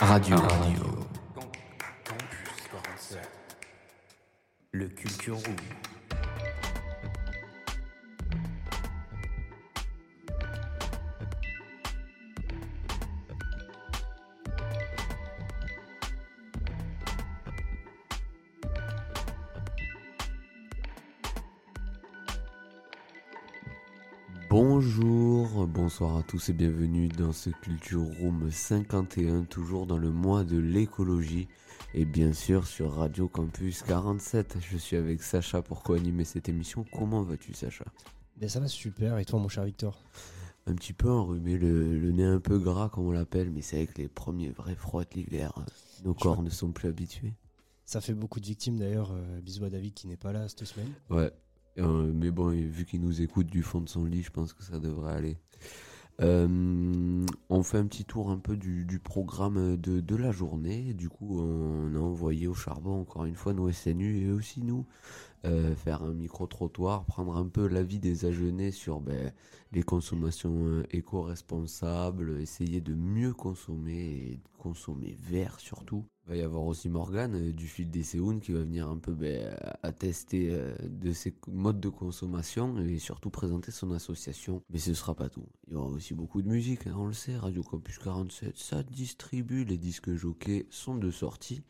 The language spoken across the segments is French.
Radio. Radio. Campus 47. Le Culture Room. Bonsoir à tous et bienvenue dans ce Culture Room 51, toujours dans le mois de l'écologie et bien sûr sur Radio Campus 47. Je suis avec Sacha pour co-animer cette émission. Comment vas-tu Sacha? Ben ça va super, et toi mon cher Victor? Un petit peu enrhumé, le, le nez un peu gras comme on l'appelle, mais c'est avec les premiers vrais froids de l'hiver. Nos Je corps ne sont plus habitués. Ça fait beaucoup de victimes d'ailleurs, euh, bisous à David qui n'est pas là cette semaine. Ouais. Euh, mais bon, vu qu'il nous écoute du fond de son lit, je pense que ça devrait aller. Euh, on fait un petit tour un peu du, du programme de, de la journée. Du coup, on a envoyé au charbon encore une fois nos SNU et aussi nous euh, faire un micro-trottoir, prendre un peu l'avis des agenais sur ben, les consommations euh, éco-responsables, essayer de mieux consommer et consommer vert surtout. Il va y avoir aussi Morgane euh, du fil des Séounes qui va venir un peu ben, attester de ses modes de consommation et surtout présenter son association. Mais ce sera pas tout. Il y aura aussi beaucoup de musique, hein, on le sait, Radio Campus 47, ça distribue, les disques jockeys sont de sortie.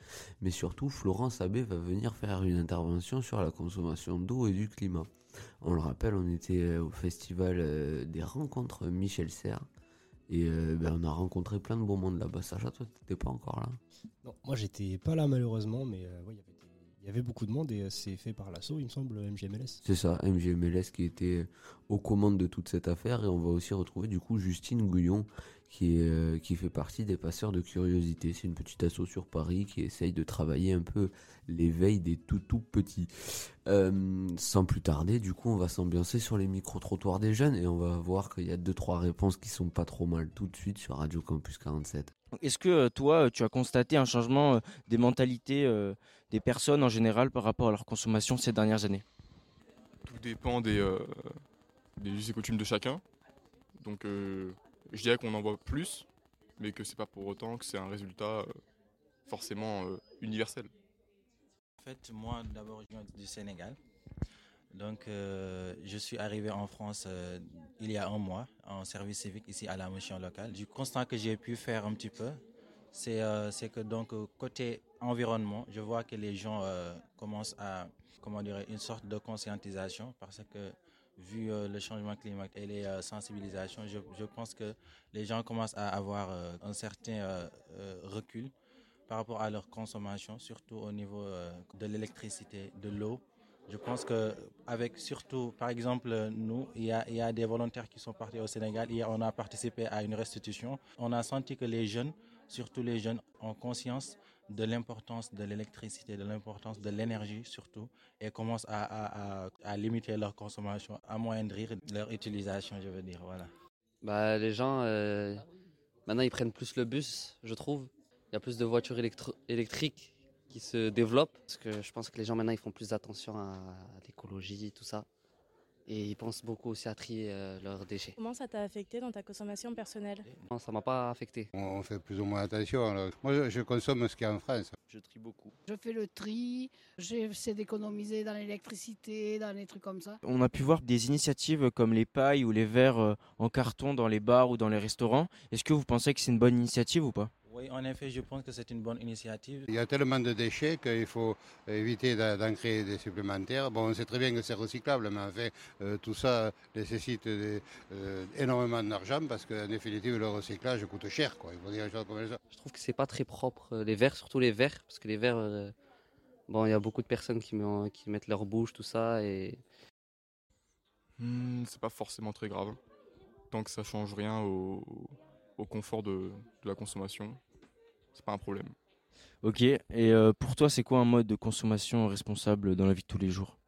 Mais surtout, Florence Abbé va venir faire une intervention sur la consommation d'eau et du climat. On le rappelle, on était euh, au festival euh, des rencontres Michel Serres. Et euh, ben, on a rencontré plein de beaux monde là-bas. Sacha, toi, t'étais pas encore là? Non, moi j'étais pas là malheureusement, mais euh, ouais, il y avait y beaucoup de monde et euh, c'est fait par l'assaut, il me semble, MGMLS. C'est ça, MGMLS qui était aux commandes de toute cette affaire. Et on va aussi retrouver du coup Justine Gouillon qui, est, euh, qui fait partie des passeurs de curiosité. C'est une petite asso sur Paris qui essaye de travailler un peu l'éveil des tout tout petits. Euh, sans plus tarder, du coup, on va s'ambiancer sur les micro-trottoirs des jeunes et on va voir qu'il y a deux trois réponses qui sont pas trop mal tout de suite sur Radio Campus 47. Est-ce que euh, toi, tu as constaté un changement des mentalités euh, des personnes en général par rapport à leur consommation ces dernières années? Tout dépend des, euh, des us et coutumes de chacun. Donc euh, je dirais qu'on en voit plus, mais que c'est pas pour autant que c'est un résultat euh, forcément euh, universel. En fait, moi, d'abord, je viens du Sénégal. Donc, euh, je suis arrivé en France il y a un mois en service civique ici à la mission locale. Du constat que j'ai pu faire un petit peu, c'est que donc côté environnement, je vois que les gens commencent à comment dire une sorte de conscientisation parce que vu euh, le changement climatique et les euh, sensibilisations, je, pense que les gens commencent à avoir euh, un certain recul par rapport à leur consommation, surtout au niveau de l'électricité, de l'eau. Je pense que avec surtout, par exemple, nous, il y, a, il y a des volontaires qui sont partis au Sénégal. Hier, on a participé à une restitution. On a senti que les jeunes, surtout les jeunes, ont conscience de l'importance de l'électricité, de l'importance de l'énergie surtout, et commencent à, à, à, limiter leur consommation, à moindrir leur utilisation, je veux dire. Voilà. Bah, les gens, euh, maintenant, ils prennent plus le bus, je trouve. Il y a plus de voitures électriques qui se développent. Parce que je pense que les gens, maintenant, ils font plus attention à l'écologie, tout ça. Et ils pensent beaucoup aussi à trier euh, leurs déchets. Comment ça t'a affecté dans ta consommation personnelle? Non, ça m'a pas affecté. On fait plus ou moins attention. alors. Moi, je, je consomme ce qu'il y a en France. Je trie beaucoup. Je fais le tri, j'essaie d'économiser dans l'électricité, dans les trucs comme ça. On a pu voir des initiatives comme les pailles ou les verres euh, en carton dans les bars ou dans les restaurants. Est-ce que vous pensez que c'est une bonne initiative ou pas? Oui, en effet, je pense que c'est une bonne initiative. Il y a tellement de déchets qu'il faut éviter d'en créer des supplémentaires. Bon, on sait très bien que c'est recyclable, mais en fait, euh, tout ça nécessite des- euh, énormément d'argent parce qu'en définitive, le recyclage coûte cher. Quoi. Il faut dire comme ça. Je trouve que c'est pas très propre. euh, Les verres, surtout les verres. Parce que les verres, euh, bon, il y a beaucoup de personnes qui, met- qui mettent leur bouche, tout ça. Et Hmm, c'est pas forcément très grave. Tant que ça change rien au, au confort de, de la consommation, c'est pas un problème. Ok, et euh, pour toi, c'est quoi un mode de consommation responsable dans la vie de tous les jours?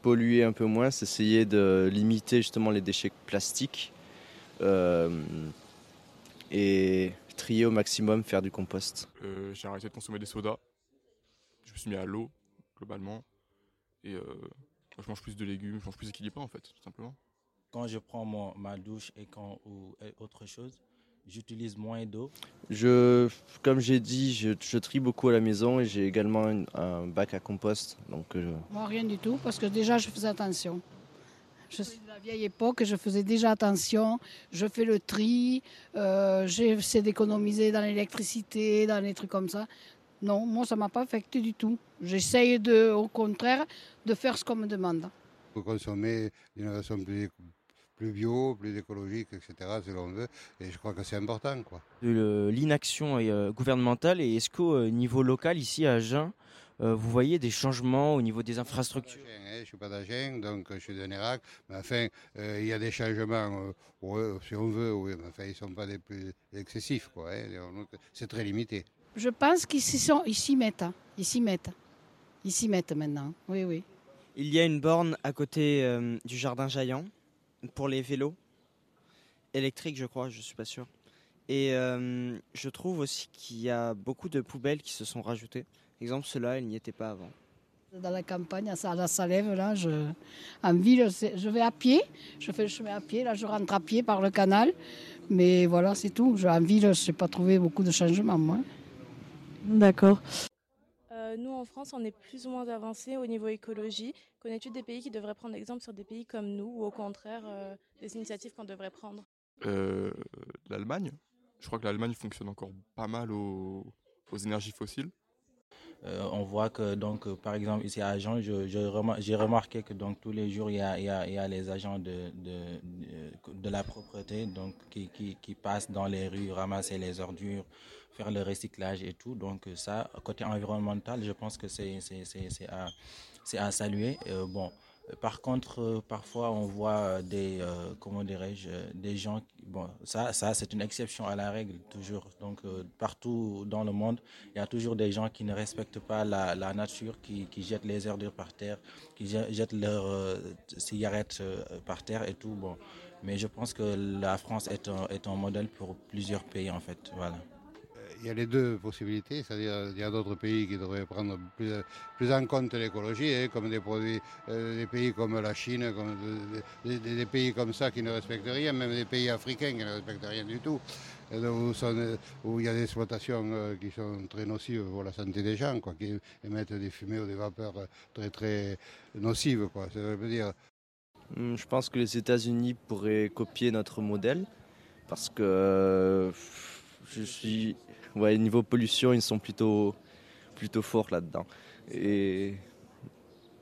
Polluer un peu moins, c'est essayer de limiter justement les déchets plastiques euh, et trier au maximum, faire du compost. Euh, j'ai arrêté de consommer des sodas. Je me suis mis à l'eau, globalement. Et euh, je mange plus de légumes, je mange plus équilibré en fait, tout simplement. Quand je prends mon, ma douche et quand, ou et autre chose, j'utilise moins d'eau. Je, comme j'ai dit, je, je trie beaucoup à la maison et j'ai également une- un bac à compost. Donc, euh, Moi, rien du tout, parce que déjà, je faisais attention. Je suis de la vieille époque, je faisais déjà attention. Je fais le tri, euh, j'essaie d'économiser dans l'électricité, dans les trucs comme ça. Non, moi, ça ne m'a pas affecté du tout. J'essaye, de, au contraire, de faire ce qu'on me demande. Faut consommer d'une façon plus, plus bio, plus écologique, etc., si l'on veut. Et je crois que c'est important, quoi. de l'inaction euh, gouvernementale et est-ce qu'au euh, niveau local ici à Agen, euh, vous voyez des changements au niveau des infrastructures? Hein, Je ne suis pas d'Agen, donc je suis de Nérac. Mais enfin, euh, il y a des changements, euh, si on veut, oui, mais enfin, ils ne sont pas des plus excessifs, quoi. hein. C'est très limité. Je pense qu'ils s'y mettent. hein. Ils s'y mettent. Ils s'y mettent maintenant. Oui, oui. Il y a une borne à côté euh, du jardin Jaillant pour les vélos. Électrique, je crois, je suis pas sûr. Et euh, je trouve aussi qu'il y a beaucoup de poubelles qui se sont rajoutées. Exemple, cela, il n'y était pas avant. Dans la campagne, à à Salève, là, je, en ville, je vais à pied. Je fais le chemin à pied. Là, je rentre à pied par le canal. Mais voilà, c'est tout. Je- En ville, je n'ai pas trouvé beaucoup de changements, moi. D'accord. Euh, nous, en France, on est plus ou moins avancé au niveau écologie. Connais-tu des pays qui devraient prendre exemple sur des pays comme nous ou au contraire euh, des initiatives qu'on devrait prendre? Euh, L'Allemagne. Je crois que l'Allemagne fonctionne encore pas mal aux, aux énergies fossiles. Euh, on voit que donc par exemple ici à Agen, je- je remar- j'ai remarqué que donc tous les jours il y a, il y a- il y a les agents de, de, de- de la propreté donc qui, qui, qui passent dans les rues ramasser les ordures, faire le recyclage et tout. Donc euh, ça côté environnemental, je pense que c'est à à saluer. Euh, bon. euh, Par contre, parfois on voit des comment dirais-je des gens bon ça ça c'est une exception à la règle toujours donc partout dans le monde il y a toujours des gens qui ne respectent pas la, la nature qui, qui jettent les ordures par terre qui je- jettent leurs cigarettes par terre et tout bon mais je pense que la France est un, est un modèle pour plusieurs pays en fait voilà Il y a les deux possibilités, c'est-à-dire il y a d'autres pays qui devraient prendre plus, en compte l'écologie, hein, comme des produits, euh, des pays comme la Chine, comme de- des- pays comme ça qui ne respectent rien, même des pays africains qui ne respectent rien du tout, où, il y a des exploitations euh, qui sont très nocives pour la santé des gens, qui émettent des fumées ou des vapeurs euh, très très nocives. Quoi. Dire Hum, Je pense que les États-Unis pourraient copier notre modèle parce que euh, je suis, ouais, niveau pollution, ils sont plutôt, plutôt forts là-dedans. Et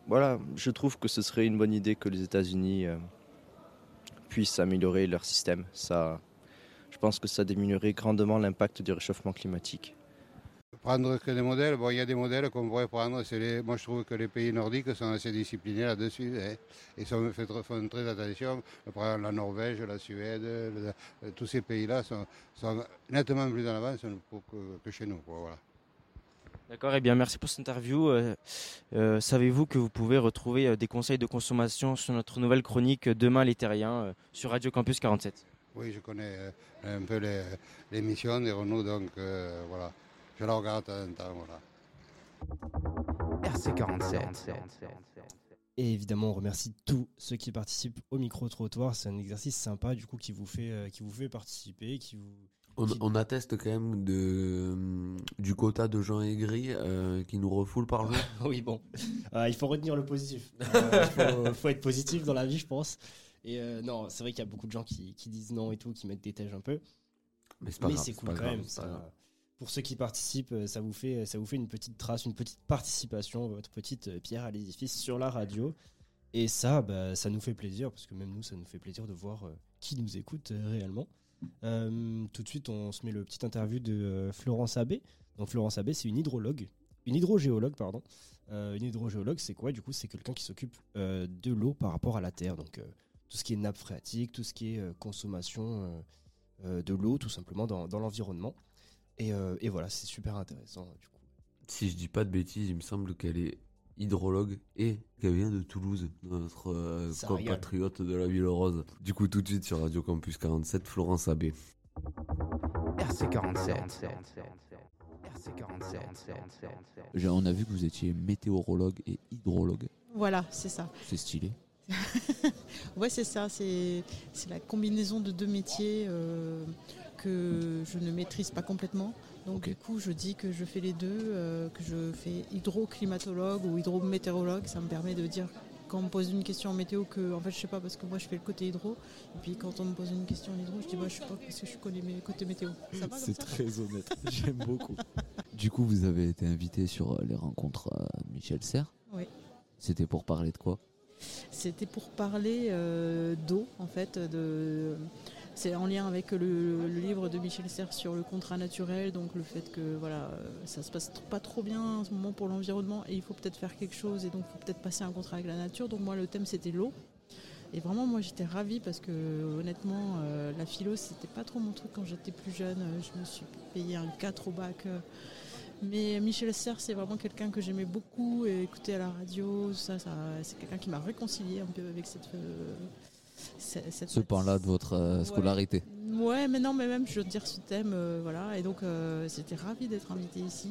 voilà, je trouve que ce serait une bonne idée que les États-Unis euh, puissent améliorer leur système. Ça, je pense que ça diminuerait grandement l'impact du réchauffement climatique. Prendre que des modèles, bon, il y a des modèles qu'on pourrait prendre. Les, moi, je trouve que les pays nordiques sont assez disciplinés là-dessus. Hein, et sont, font très attention. Par la Norvège, la Suède, le- tous ces pays-là sont, sont nettement plus en avance que, que chez nous. quoi, voilà. D'accord, et bien merci pour cette interview. Euh, euh, Savez-vous que vous pouvez retrouver euh, des conseils de consommation sur notre nouvelle chronique Demain les Terriens sur Radio Campus 47 Oui, je connais un peu l'émission des Renault, donc voilà. Je la regarde de temps en temps. Voilà. RC47. Et évidemment, on remercie tous ceux qui participent au micro-trottoir. C'est un exercice sympa, du coup, qui vous fait, euh, qui vous fait participer, qui vous... On, qui- on atteste quand même de, hum, du quota de gens aigris euh, qui nous refoulent par jour. oui, bon. Euh, il faut retenir le positif. Euh, Il faut, faut être positif dans la vie, je pense. Et euh, non, c'est vrai qu'il y a beaucoup de gens qui, qui disent non et tout, qui mettent des tèges un peu. Mais c'est pas grave, c'est c'est cool pas quand grave, même. Pour ceux qui participent, euh, ça vous, fait, ça vous fait une petite trace, une petite participation, votre petite euh, pierre à l'édifice sur la radio. Et ça, bah, ça nous fait plaisir, parce que même nous, ça nous fait plaisir de voir euh, qui nous écoute euh, réellement. Euh, tout de suite, on se met le petit interview de euh, Florence Abbé. Donc Florence Abbé, c'est une hydrologue, une hydrogéologue, pardon. Euh, une hydrogéologue, c'est quoi Du coup, c'est quelqu'un qui s'occupe euh, de l'eau par rapport à la terre. Donc euh, tout ce qui est nappe phréatique, tout ce qui est euh, consommation euh, euh, de l'eau, tout simplement dans l'environnement. Et, euh, et voilà, c'est super intéressant. Du coup. Si je dis pas de bêtises, il me semble qu'elle est hydrologue et qu'elle vient de Toulouse, notre euh, compatriote de la Ville Rose. Du coup, tout de suite sur Radio Campus 47, Florence Abbé. RC47. RC47. J'ai- On a vu que vous étiez météorologue et hydrologue. Voilà, c'est ça. C'est stylé. ouais, c'est ça. C'est c'est la combinaison de deux métiers euh, que je ne maîtrise pas complètement. Donc du coup, je dis que je fais les deux, euh, que je fais hydroclimatologue ou hydrométéorologue. Ça me permet de dire quand on me pose une question en météo que en fait je sais pas parce que moi je fais le côté hydro. Et puis quand on me pose une question en hydro, je dis bah je sais pas parce que je connais mes côtés météo. C'est très honnête, j'aime beaucoup. Du coup, vous avez été invité sur euh, les rencontres euh, Michel Serres. Oui. C'était pour parler de quoi? C'était pour parler euh, d'eau, en fait. De... C'est en lien avec le, livre de Michel Serres sur le contrat naturel, donc le fait que voilà, euh, ça se passe pas trop bien en ce moment pour l'environnement et il faut peut-être faire quelque chose et donc il faut peut-être passer un contrat avec la nature. Donc moi, le thème c'était l'eau. Et vraiment, moi j'étais ravie parce que honnêtement, euh, la philo c'était pas trop mon truc quand j'étais plus jeune. Euh, Je me suis payé un 4 au bac. mais Michel Serres, c'est vraiment quelqu'un que j'aimais beaucoup et écouter à la radio. Ça, c'est quelqu'un qui m'a réconcilié un peu avec cette. Cette- Ce pan-là de votre euh, scolarité. Ouais, mais non, mais même, je veux dire, ce thème, euh, voilà. Et donc, euh, j'étais ravie d'être invitée ici.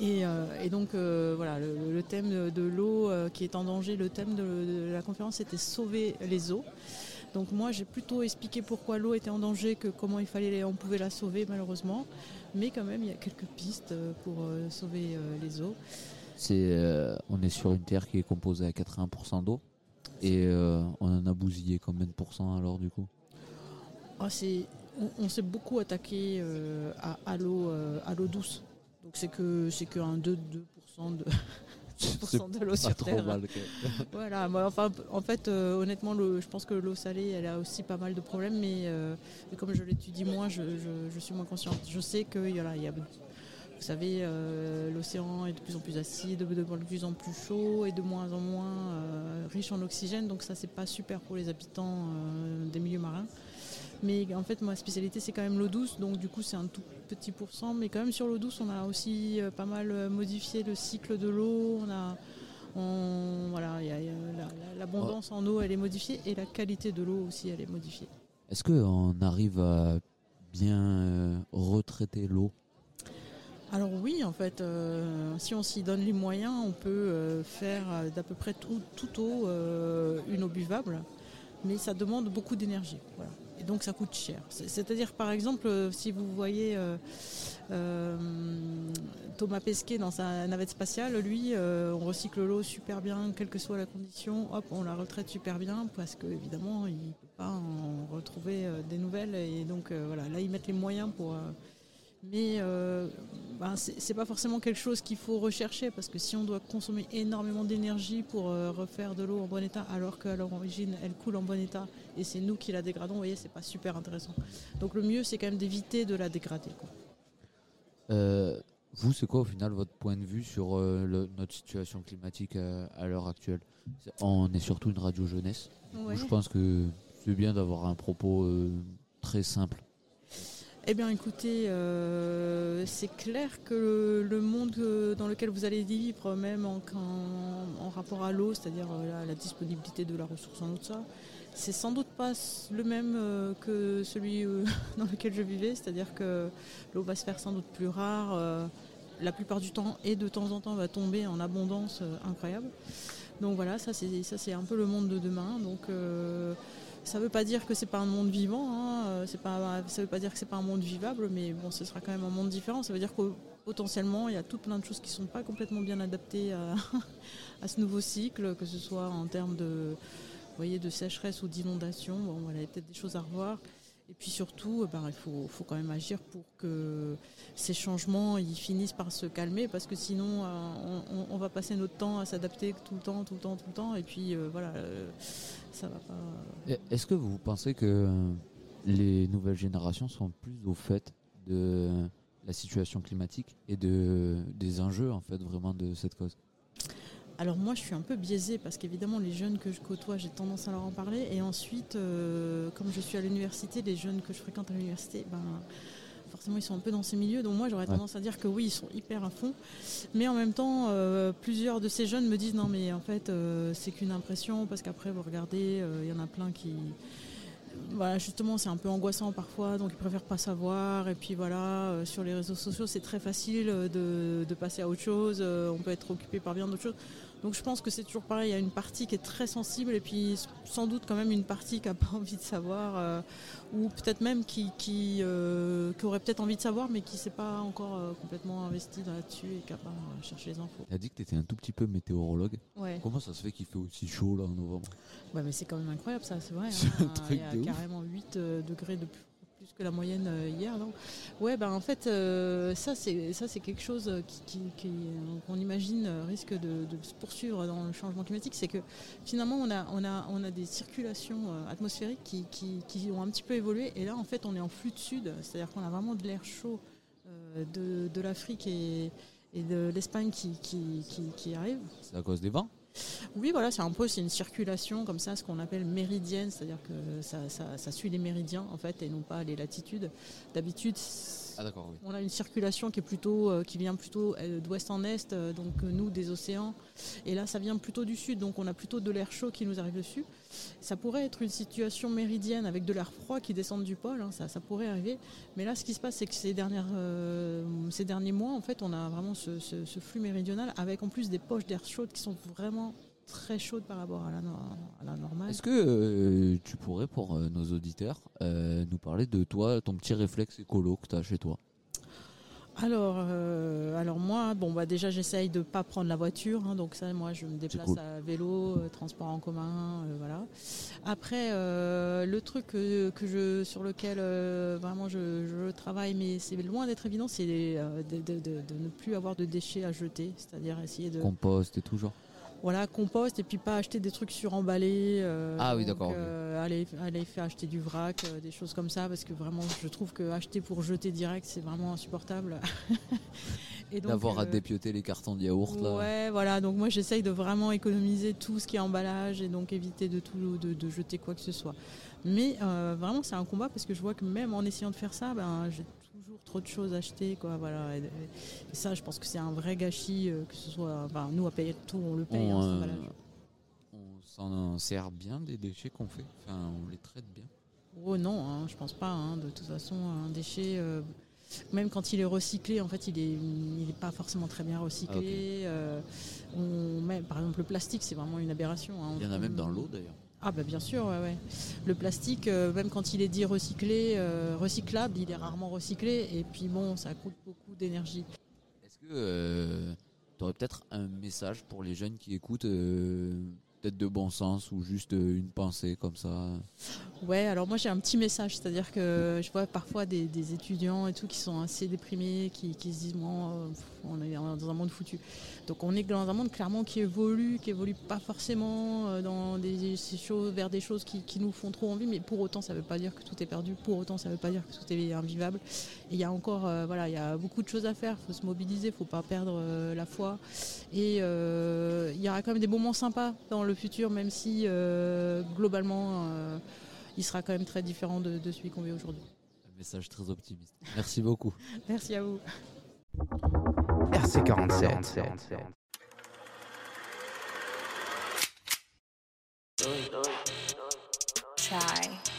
Et, et donc, voilà, le, le thème de, l'eau qui est en danger, le thème de, de la conférence, c'était sauver les eaux. Donc, moi, j'ai plutôt expliqué pourquoi l'eau était en danger que comment il fallait, on pouvait la sauver, malheureusement. Mais quand même, il y a quelques pistes pour sauver les eaux. C'est, euh, on est sur une terre qui est composée à 80% d'eau. Et euh, on en a bousillé combien de pourcents alors du coup? Ah, c'est, on, on s'est beaucoup attaqué euh, à, à l'eau, euh, à l'eau douce. Donc c'est que c'est qu'un 2, 2% de, 2% de l'eau sur trop Terre. mal, quand même. voilà, moi, enfin, en fait, euh, honnêtement, le- je pense que l'eau salée, elle a aussi pas mal de problèmes, mais mais comme je l'étudie moins, je, je- je suis moins consciente. Je sais qu'il y a, il y a vous savez, euh, l'océan est de plus en plus acide, de plus en plus chaud et de moins en moins euh, riche en oxygène. Donc ça, c'est pas super pour les habitants euh, des milieux marins. Mais en fait, ma spécialité, c'est quand même l'eau douce. Donc du coup, c'est un tout petit pourcent. Mais quand même, sur l'eau douce, on a aussi pas mal modifié le cycle de l'eau. On a, l'abondance en eau, elle est modifiée et la qualité de l'eau aussi, elle est modifiée. Est-ce qu'on arrive à bien retraiter l'eau? Alors oui, en fait, euh, si on s'y donne les moyens, on peut euh, faire euh, d'à peu près tout, toute eau une eau buvable, mais ça demande beaucoup d'énergie. Voilà. Et donc ça coûte cher. C'est- C'est-à-dire, par exemple, si vous voyez Thomas Pesquet dans sa navette spatiale, lui, on recycle l'eau super bien, quelle que soit la condition, hop, on la retraite super bien, parce que évidemment, il ne peut pas en retrouver des nouvelles. Et donc voilà, là, ils mettent les moyens pour... mais euh, ben, c'est pas forcément quelque chose qu'il faut rechercher parce que si on doit consommer énormément d'énergie pour euh, refaire de l'eau en bon état alors qu'à l'origine elle coule en bon état et c'est nous qui la dégradons, vous voyez, c'est pas super intéressant. Donc le mieux c'est quand même d'éviter de la dégrader. quoi. Euh, Vous, c'est quoi au final votre point de vue sur euh, le- notre situation climatique à l'heure actuelle? On est surtout une radio jeunesse. Ouais. Je pense que c'est bien d'avoir un propos très simple. Eh bien, écoutez, euh, c'est clair que le, monde euh, dans lequel vous allez vivre, même en, rapport à l'eau, c'est-à-dire euh, la, disponibilité de la ressource en eau, ça, c'est sans doute pas le même que celui dans lequel je vivais, c'est-à-dire que l'eau va se faire sans doute plus rare, la plupart du temps, et de temps en temps va tomber en abondance incroyable. Donc voilà, ça c'est un peu le monde de demain. Donc ça ne veut pas dire que c'est pas un monde vivant, hein, euh, c'est pas, ça ne veut pas dire que c'est pas un monde vivable, mais bon, ce sera quand même un monde différent. Ça veut dire que potentiellement, il y a tout plein de choses qui ne sont pas complètement bien adaptées à, ce nouveau cycle, que ce soit en termes de, voyez, de sécheresse ou d'inondation. Bon, voilà, il y a peut-être des choses à revoir. Et puis surtout, euh, ben, il faut, faut quand même agir pour que ces changements ils finissent par se calmer, parce que sinon, euh, on, va passer notre temps à s'adapter tout le temps, tout le temps, tout le temps, et puis euh, voilà, euh, ça va pas. Est-ce que vous pensez que les nouvelles générations sont plus au fait de la situation climatique et de, des enjeux en fait vraiment de cette cause? Alors moi je suis un peu biaisée parce qu'évidemment les jeunes que je côtoie j'ai tendance à leur en parler et ensuite euh, comme je suis à l'université les jeunes que je fréquente à l'université ben forcément ils sont un peu dans ces milieux donc moi j'aurais Ouais. tendance à dire que oui ils sont hyper à fond mais en même temps euh, plusieurs de ces jeunes me disent non mais en fait euh, c'est qu'une impression parce qu'après vous regardez il y en a plein qui voilà, justement, c'est un peu angoissant parfois, donc ils préfèrent pas savoir. Et puis voilà, euh, sur les réseaux sociaux, c'est très facile de, de passer à autre chose. euh, on peut être occupé par bien d'autres choses. Donc je pense que c'est toujours pareil, il y a une partie qui est très sensible et puis sans doute quand même une partie qui n'a pas envie de savoir euh, ou peut-être même qui, qui, euh, qui aurait peut-être envie de savoir mais qui ne s'est pas encore euh, complètement investi là-dessus et qui n'a pas cherché les infos. Tu as dit que tu étais un tout petit peu météorologue. Ouais. Comment ça se fait qu'il fait aussi chaud là en novembre? Ouais, mais c'est quand même incroyable ça, c'est vrai. Hein. un truc Il y a ouf. carrément 8 euh, degrés de plus que la moyenne euh, hier, non? Ouais, ben en fait, euh, ça c'est ça c'est quelque chose euh, qu'on imagine risque de, se poursuivre dans le changement climatique, c'est que finalement on a on a on a des circulations atmosphériques qui, qui, qui ont un petit peu évolué, et là en fait on est en flux de sud, c'est-à-dire qu'on a vraiment de l'air chaud de, de l'Afrique et, et de l'Espagne qui, qui, qui arrive. C'est à cause des vents? Oui, voilà, c'est un peu une circulation comme ça, ce qu'on appelle méridienne, c'est-à-dire que ça suit les méridiens en fait et non pas les latitudes. D'habitude, Ah on a une circulation qui euh, vient plutôt euh, d'ouest en est, euh, donc nous des océans, et là ça vient plutôt du sud, donc on a plutôt de l'air chaud qui nous arrive dessus. Ça pourrait être une situation méridienne avec de l'air froid qui descend du pôle, hein, ça, pourrait arriver. Mais là, ce qui se passe, c'est que ces, derniers mois, en fait, on a vraiment ce, ce- flux méridional avec en plus des poches d'air chaudes qui sont vraiment très chaudes par rapport à la, no- à la normale. Est-ce que euh, tu pourrais, pour euh, nos auditeurs, euh, nous parler de toi, ton petit réflexe écolo que tu as chez toi? Alors, alors moi, bon bah déjà j'essaye de pas prendre la voiture, hein, donc ça moi je me déplace cool. à vélo, transport en commun, voilà. Après le truc que, que je sur lequel vraiment je, je travaille, mais c'est loin d'être évident, c'est de, de- de- de ne plus avoir de déchets à jeter, c'est-à-dire essayer de Compost et tout genre? Voilà, compost et puis pas acheter des trucs suremballés. euh, Ah oui, d'accord, ok. euh, aller faire acheter du vrac, euh, des choses comme ça, parce que vraiment, je trouve que acheter pour jeter direct, c'est vraiment insupportable. Et donc, D'avoir à euh, dépioter les cartons de yaourt là Ouais, voilà. Donc moi, j'essaye de vraiment économiser tout ce qui est emballage et donc éviter de tout de, de jeter quoi que ce soit. Mais vraiment, c'est un combat parce que je vois que même en essayant de faire ça, ben j'ai toujours trop de choses achetées, quoi. Voilà. Et, et ça, je pense que c'est un vrai gâchis, euh, que ce soit. Enfin, nous à payer tout, on le paye. on, hein, euh, on s'en sert bien des déchets qu'on fait. Enfin, on les traite bien. Oh non, hein, je pense pas. hein. De toute façon, un déchet, euh, même quand il est recyclé, en fait, il est, il est pas forcément très bien recyclé. Euh, on met, par exemple, le plastique, c'est vraiment une aberration. hein. Il y en a même dans l'eau d'ailleurs. Ah bah bien sûr. Le plastique, euh, même quand il est dit recyclé, euh, recyclable, il est rarement recyclé. Et puis bon, ça coûte beaucoup d'énergie. Est-ce que tu aurais peut-être un message pour les jeunes qui écoutent, euh, peut-être de bon sens ou juste euh, une pensée comme ça Ouais, alors moi j'ai un petit message, c'est-à-dire que je vois parfois des, étudiants et tout qui sont assez déprimés, qui, se disent bon, euh, on est dans un monde foutu. Donc on est dans un monde clairement qui évolue, qui évolue pas forcément euh, dans des, choses, vers des choses qui, nous font trop envie, mais pour autant ça veut pas dire que tout est perdu, pour autant ça veut pas dire que tout est invivable. Il y a encore, voilà, il y a beaucoup de choses à faire, faut se mobiliser, faut pas perdre la foi. Et il y aura quand même des moments sympas dans le futur, même si euh, globalement euh, il sera quand même très différent de, de celui qu'on vit aujourd'hui. Un message très optimiste. Merci beaucoup. Merci à vous. RC47. Try.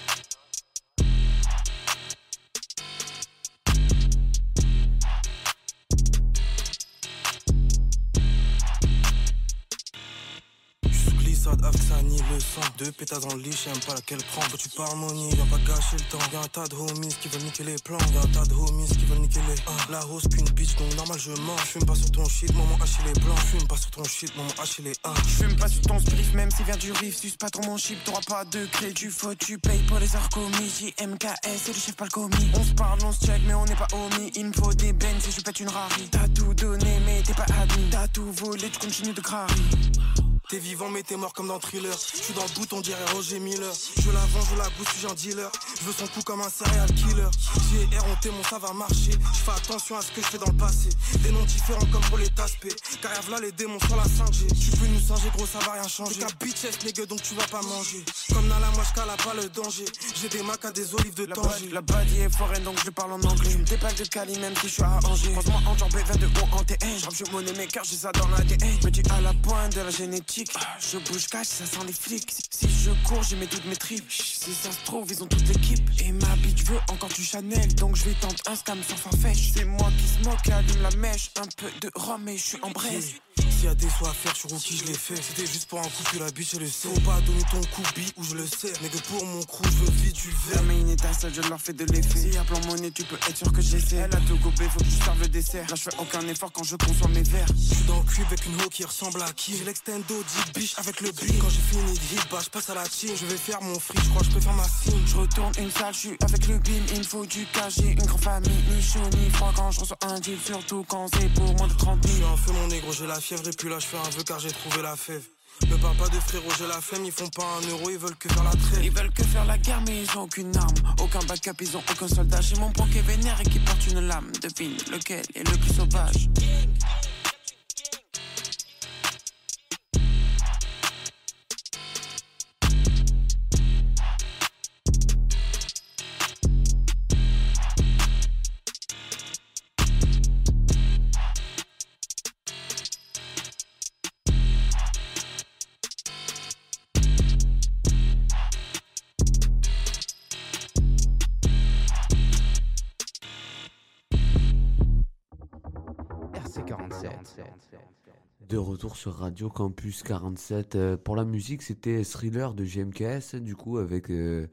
Sa ni le sang Deux pétasses dans le lit, j'aime pas laquelle prendre Quand tu parles harmonie, viens pas gâcher le temps Y'a un tas de homies qui veulent niquer les plans Y'a un tas de homies qui veulent niquer les ah. La hausse qu'une bitch, donc normal je mens J'fume pas sur ton shit, maman haché les blancs J'fume pas sur ton shit, maman haché les ah. J'fume pas sur ton spliff, même s'il vient du riff. Suce pas trop mon chip, t'auras pas de crédit. Faut tu payes pour les heures commis. JMKS et le chef pas le commis. On se parle, on se check, mais on n'est pas homies. Il me faut des benz et je pète une rari. T'as tout donné, mais t'es pas admis. T'as tout volé, tu continues de crari. T'es vivant mais t'es mort comme dans Thriller. J'suis dans le bouton dirait Roger Miller. Je la vends, je la gousse, suis un dealer. Je veux son coup comme un serial killer. J'ai erronté, mon ça va marcher. Je fais attention à ce que je fais dans le passé. Des noms différents comme pour les taspés. Car y'a là les démons sur la 5G Tu peux nous singer gros ça va rien changer. T'es bitches les gueux donc tu vas pas manger. Comme Nala moi j'cale pas le danger. J'ai des macs à des olives de La, body, la body est foraine donc je parle en anglais. Je me de Cali même si je suis à Angers. Croise-moi en jambé vers de haut en TN. Je rappe, je monnaie mes cœurs, j'ai ça dans l'ADN. Me dis à la pointe de la génétique. Je bouge cash, ça sent les flics. Si, je cours, j'ai mes toutes mes tripes. Si ça se trouve, ils ont toute l'équipe. Et ma bitch veut encore du Chanel. Donc je vais tenter un scam sans farfèche. C'est moi qui se moque et allume la mèche. Un peu de rhum et je suis en braise. S'il y a des soins à faire, je suis rookie, je l'ai fait. C'était juste pour un coup, puis la biche, elle le sait. Faut pas donner ton coup, bi, ou je le sais. Mais que pour mon crew, je veux vite, tu le La verras. main étincelle, je leur fais de l'effet. S'il y a plan monnaie, tu peux être sûr que j'essaie. Elle a tout gobé, faut que je serve le dessert. Là, je fais aucun effort quand je conçois mes verres. Je suis dans le cube avec une ho qui ressemble à qui? J'ai l'extendo, 10 biche avec le beat. Quand j'ai fini de hit, bah je passe à la team. Je vais faire mon free, je crois que je peux faire ma film. Je retourne une salle, je suis avec le bim. Il me faut du cash, j'ai une grande famille. Ni chaud ni froid quand je reçois un deal. Surtout quand c'est pour moins de 30 Je 000. suis un feu mon négro, j'ai la fièvre et puis là un vœu car j'ai trouvé la fève. Me parle pas de frérot, j'ai la flemme, ils font pas un euro, ils veulent que faire la trêve. Ils veulent que faire la guerre, mais ils ont aucune arme. Aucun backup, ils ont aucun soldat. J'ai mon broquet vénère et qui porte une lame. Devine lequel est le plus sauvage. Radio Campus 47. Euh, pour la musique, c'était Thriller de GMKS, du coup, avec euh,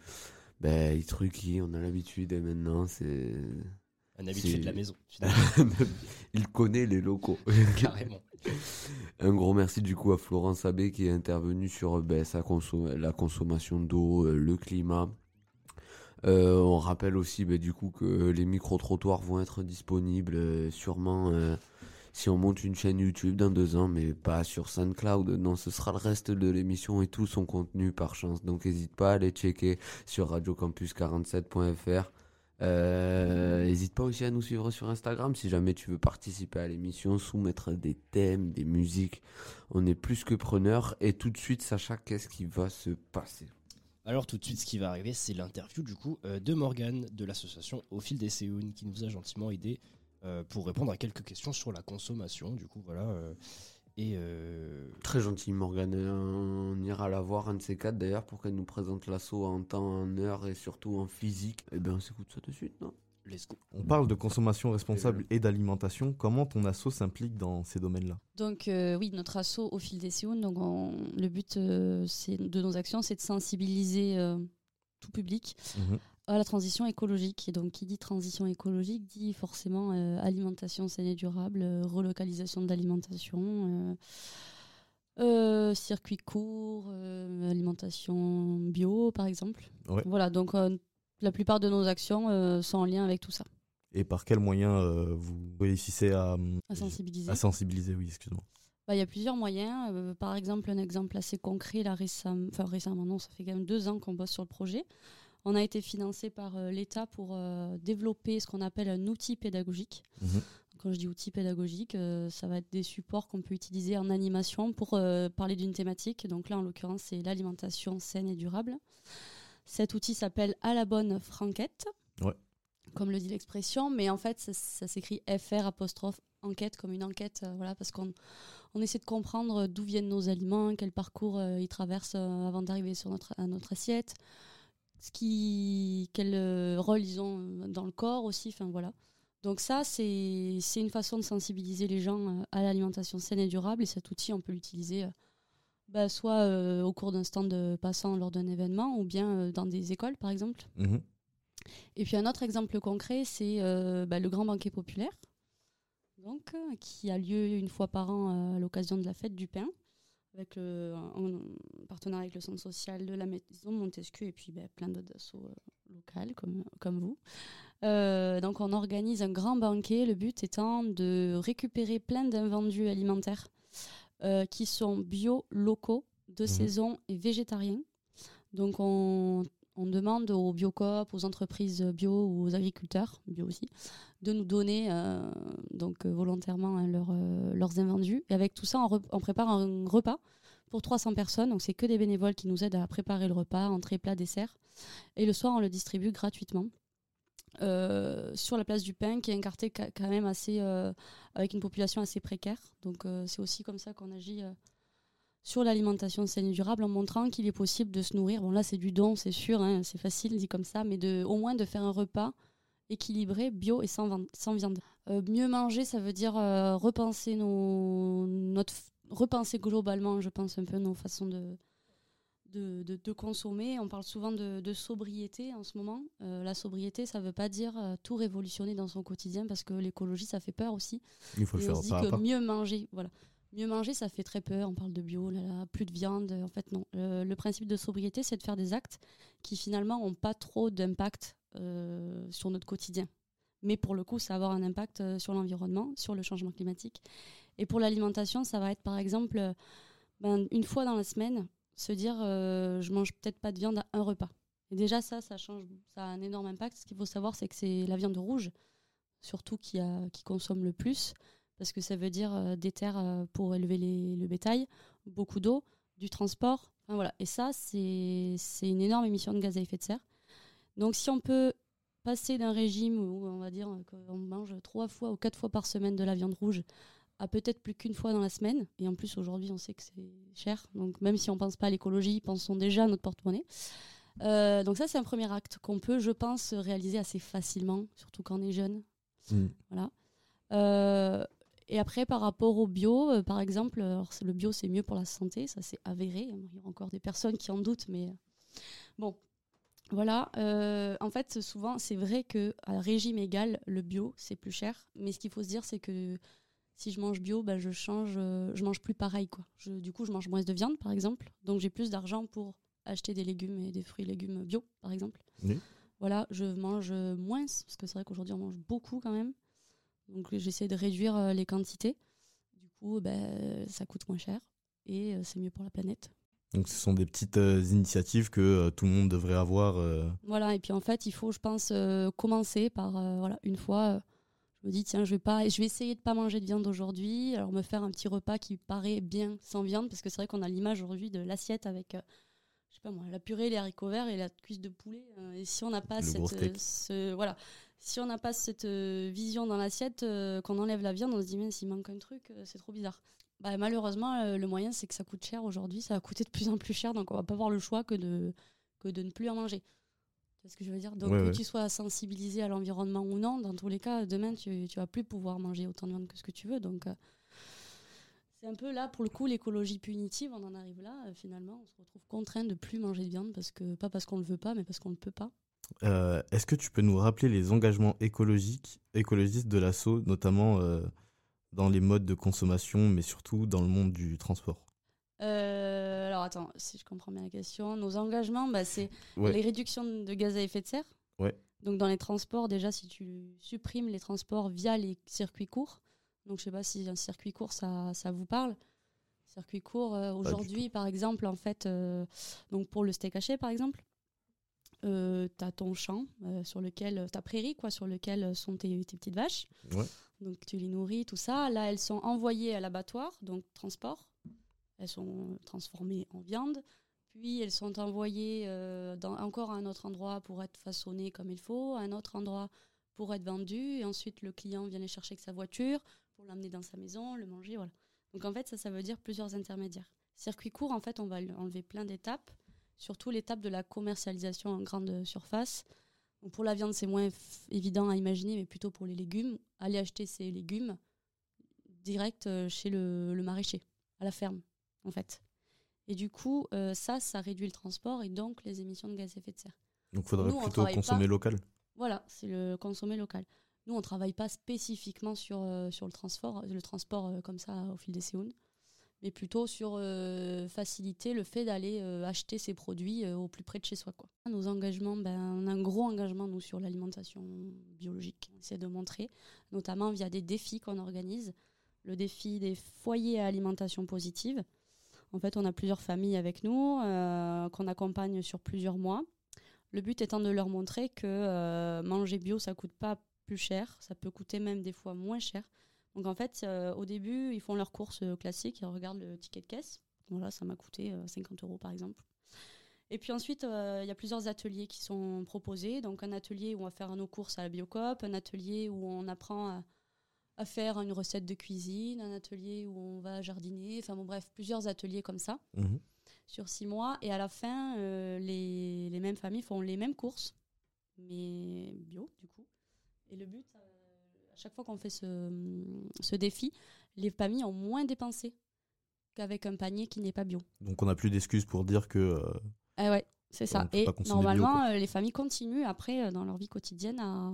ben, Itruki, on a l'habitude maintenant, c'est. Un habitué de la maison, Il connaît les locaux. Carrément. Un gros merci du coup à Florence Abbé qui est intervenu sur ben, sa consom- la consommation d'eau, euh, le climat. Euh, on rappelle aussi ben, du coup que les micro-trottoirs vont être disponibles sûrement euh, si on monte une chaîne YouTube dans deux ans, mais pas sur SoundCloud. Non, ce sera le reste de l'émission et tout son contenu par chance. Donc n'hésite pas à aller checker sur radiocampus47.fr. Euh, N'hésite pas aussi à nous suivre sur Instagram si jamais tu veux participer à l'émission, soumettre des thèmes, des musiques. On est plus que preneur. Et tout de suite, Sacha, qu'est-ce qui va se passer? Alors tout de suite, ce qui va arriver, c'est l'interview du coup euh, de Morgane de l'association Au fil des Séounes qui nous a gentiment aidé euh, pour répondre à quelques questions sur la consommation. Du coup, voilà. euh, et euh, Très gentil, Morgane. On ira la voir, un de ces quatre d'ailleurs, pour qu'elle nous présente l'assaut en temps, en heure et surtout en physique. Eh bien, on s'écoute ça de suite, non? Let's go. On parle de consommation responsable et d'alimentation. Comment ton asso s'implique dans ces domaines-là? Donc euh, oui, notre assaut au fil des Séounes, donc on- le but euh, c'est- de nos actions, c'est de sensibiliser euh, tout public Mhm. À la transition écologique. Et donc qui dit transition écologique dit forcément euh, alimentation saine et durable, euh, relocalisation de l'alimentation, euh, euh, circuit court, alimentation bio par exemple. Ouais. Voilà, donc la plupart de nos actions sont en lien avec tout ça. Et par quels moyens vous réussissez à, hum, À sensibiliser. À sensibiliser, oui, excuse-moi. Bah, Il y a plusieurs moyens. Euh, par exemple, un exemple assez concret, là, récemment, enfin récemment, non, ça fait quand même deux ans qu'on bosse sur le projet. On a été financé par euh, l'État pour euh, développer ce qu'on appelle un outil pédagogique. Mhm. Quand je dis outil pédagogique, euh, ça va être des supports qu'on peut utiliser en animation pour parler d'une thématique. Donc là, en l'occurrence, c'est l'alimentation saine et durable. Cet outil s'appelle À la bonne franquette Ouais. comme le dit l'expression, mais en fait, ça, ça s'écrit FR apostrophe enquête comme une enquête, euh, voilà, parce qu'on on essaie de comprendre d'où viennent nos aliments, quel parcours euh, ils traversent euh, avant d'arriver sur notre, à notre assiette, ce qui, quel euh, rôle ils ont euh, dans le corps aussi, enfin voilà. Donc ça, c'est une façon de sensibiliser les gens euh, à l'alimentation saine et durable, et cet outil, on peut l'utiliser bah, soit euh, au cours d'un stand passant lors d'un événement, ou bien euh, dans des écoles, par exemple. Mhm. Et puis un autre exemple concret, c'est euh, bah, le grand banquet populaire, donc, qui a lieu une fois par an à l'occasion de la fête du pain, avec le, en partenariat avec le centre social de la maison Montesquieu et puis bah, plein d'autres assos euh, locales comme, comme vous. Euh, donc on organise un grand banquet, le but étant de récupérer plein d'invendus alimentaires euh, qui sont bio, locaux, de Mhm. saison et végétariens. Donc on, on demande aux biocoop, aux entreprises bio ou aux agriculteurs bio aussi, de nous donner euh, donc euh, volontairement hein, leurs, euh, leurs invendus. Et avec tout ça, on, re- on prépare un repas pour 300 personnes. Donc c'est que des bénévoles qui nous aident à préparer le repas, entrée, plat, dessert. Et le soir, on le distribue gratuitement. sur la place du pain, qui est un quartier quand même assez avec une population assez précaire. Donc c'est aussi comme ça qu'on agit sur l'alimentation saine et durable en montrant qu'il est possible de se nourrir. Bon là c'est du don, c'est sûr, hein, c'est facile dit comme ça, mais de, au moins de faire un repas équilibré, bio et sans, viande. Euh, mieux manger, ça veut dire euh, repenser nos, notre, repenser globalement, je pense un peu nos façons de, de, de- de consommer. On parle souvent de, de sobriété en ce moment. Euh, la sobriété, ça ne veut pas dire tout révolutionner dans son quotidien parce que l'écologie, ça fait peur aussi. Il faut le faire on se dit pas à que pas. mieux manger, voilà. Mieux manger, ça fait très peur. On parle de bio, là, plus de viande. En fait, non. Euh, le principe de sobriété, c'est de faire des actes qui finalement n'ont pas trop d'impact euh, sur notre quotidien. Mais pour le coup, ça va avoir un impact euh, sur l'environnement, sur le changement climatique. Et pour l'alimentation, ça va être par exemple, euh, ben, une fois dans la semaine, se dire euh, je mange peut-être pas de viande à un repas. Et déjà, ça, ça change, ça a un énorme impact. Ce qu'il faut savoir, c'est que c'est la viande rouge, surtout qui, a, qui consomme le plus, parce que ça veut dire euh, des terres euh, pour élever les- le bétail, beaucoup d'eau, du transport. Enfin, voilà. Et ça, c'est une énorme émission de gaz à effet de serre. Donc, si on peut passer d'un régime où on va dire qu'on mange trois fois ou quatre fois par semaine de la viande rouge à peut-être plus qu'une fois dans la semaine, et en plus aujourd'hui on sait que c'est cher, donc même si on pense pas à l'écologie, pensons déjà à notre porte-monnaie. Euh, donc ça c'est un premier acte qu'on peut, je pense, réaliser assez facilement, surtout quand on est jeune. Mm. Voilà. Euh, et après, par rapport au bio, euh, par exemple, alors, c'est- le bio c'est mieux pour la santé, ça c'est avéré. Il y a encore des personnes qui en doutent, mais euh, bon, voilà. euh, en fait, souvent, c'est vrai que à régime égal, le bio c'est plus cher. Mais ce qu'il faut se dire, c'est que si je mange bio, bah, je change, euh, je mange plus pareil quoi. Je- du coup, je mange moins de viande, par exemple. Donc j'ai plus d'argent pour acheter des légumes et des fruits et légumes bio, par exemple. Oui. Voilà, je mange euh, moins parce que c'est vrai qu'aujourd'hui on mange beaucoup quand même. Donc j'essaie de réduire euh, les quantités. Du coup, ben, ça coûte moins cher et euh, c'est mieux pour la planète. Donc ce sont des petites euh, initiatives que euh, tout le monde devrait avoir. euh, Voilà, et puis en fait, il faut, je pense, commencer par, voilà, une fois, je me dis, tiens, je vais, pas, je vais essayer de pas manger de viande aujourd'hui, alors me faire un petit repas qui paraît bien sans viande, parce que c'est vrai qu'on a l'image aujourd'hui de l'assiette avec, je sais pas moi, la purée, les haricots verts et la cuisse de poulet. et si on n'a pas cette, ce, voilà, si on n'a pas cette euh, vision dans l'assiette, euh, qu'on enlève la viande, on se dit, mais s'il manque un truc, euh, c'est trop bizarre. Bah, malheureusement, le moyen, c'est que ça coûte cher aujourd'hui, ça va coûter de plus en plus cher, donc on va pas avoir le choix que de, que de ne plus en manger. Tu vois ce que je veux dire? Donc, Ouais, que ouais. tu sois sensibilisé à l'environnement ou non, dans tous les cas, demain, tu, tu vas plus pouvoir manger autant de viande que ce que tu veux. Donc, euh, c'est un peu là, pour le coup, l'écologie punitive, on en arrive là, euh, finalement. On se retrouve contraint de plus manger de viande, parce que, pas parce qu'on le veut pas, mais parce qu'on ne peut pas. Euh, Est-ce que tu peux nous rappeler les engagements écologiques, écologistes de l'assaut, notamment euh, dans les modes de consommation, mais surtout dans le monde du transport? Euh, alors attends, si je comprends bien la question, nos engagements, bah, c'est Ouais. les réductions de gaz à effet de serre. Ouais. Donc dans les transports, déjà, si tu supprimes les transports via les circuits courts, donc je sais pas si un circuit court, ça, ça vous parle. Circuit court, aujourd'hui, par exemple, en fait, donc pour le steak haché, par exemple, euh, tu as ton champ euh, sur lequel, ta prairie, quoi, sur lequel sont tes, tes petites vaches. Ouais. Donc tu les nourris, tout ça. Là, elles sont envoyées à l'abattoir, donc transport. Elles sont transformées en viande. Puis elles sont envoyées euh, dans, encore à un autre endroit pour être façonnées comme il faut, à un autre endroit pour être vendues. Et ensuite, le client vient les chercher avec sa voiture pour l'amener dans sa maison, le manger. Voilà. Donc en fait, ça, ça veut dire plusieurs intermédiaires. Circuit court, en fait, on va enlever plein d'étapes, surtout l'étape de la commercialisation en grande surface. Donc pour la viande, c'est moins évident à imaginer, mais plutôt pour les légumes, aller acheter ses légumes direct euh, chez le, le maraîcher, à la ferme, en fait. Et du coup, euh, ça, ça réduit le transport et donc les émissions de gaz à effet de serre. Donc il faudrait Nous, plutôt consommer pas- local. Voilà, c'est le consommer local. Nous, on ne travaille pas spécifiquement sur, euh, sur le transport, le transport euh, comme ça au fil des séances, mais plutôt sur euh, faciliter le fait d'aller euh, acheter ces produits euh, au plus près de chez soi. Nos engagements, ben, on a un gros engagement nous sur l'alimentation biologique. On essaie de montrer, notamment via des défis qu'on organise. Le défi des foyers à alimentation positive. En fait, on a plusieurs familles avec nous qu'on accompagne sur plusieurs mois. Le but étant de leur montrer que manger bio, ça coûte pas plus cher, ça peut coûter même des fois moins cher. Donc en fait, euh, au début, ils font leurs courses euh, classiques, ils regardent le ticket de caisse. Voilà, ça m'a coûté euh, 50 euros par exemple. Et puis ensuite, euh, il y a plusieurs ateliers qui sont proposés. Donc un atelier où on va faire nos courses à la Biocop, un atelier où on apprend à, à faire une recette de cuisine, un atelier où on va jardiner, enfin bon bref, plusieurs ateliers comme ça Mhm. sur six mois. Et à la fin, euh, les, les mêmes familles font les mêmes courses, mais bio du coup. Et le but, euh, à chaque fois qu'on fait ce, ce défi, les familles ont moins dépensé qu'avec un panier qui n'est pas bio. Donc on n'a plus d'excuses pour dire que. euh, Ah ouais, c'est ça. Et bio, normalement, euh, les familles continuent après, euh, dans leur vie quotidienne, à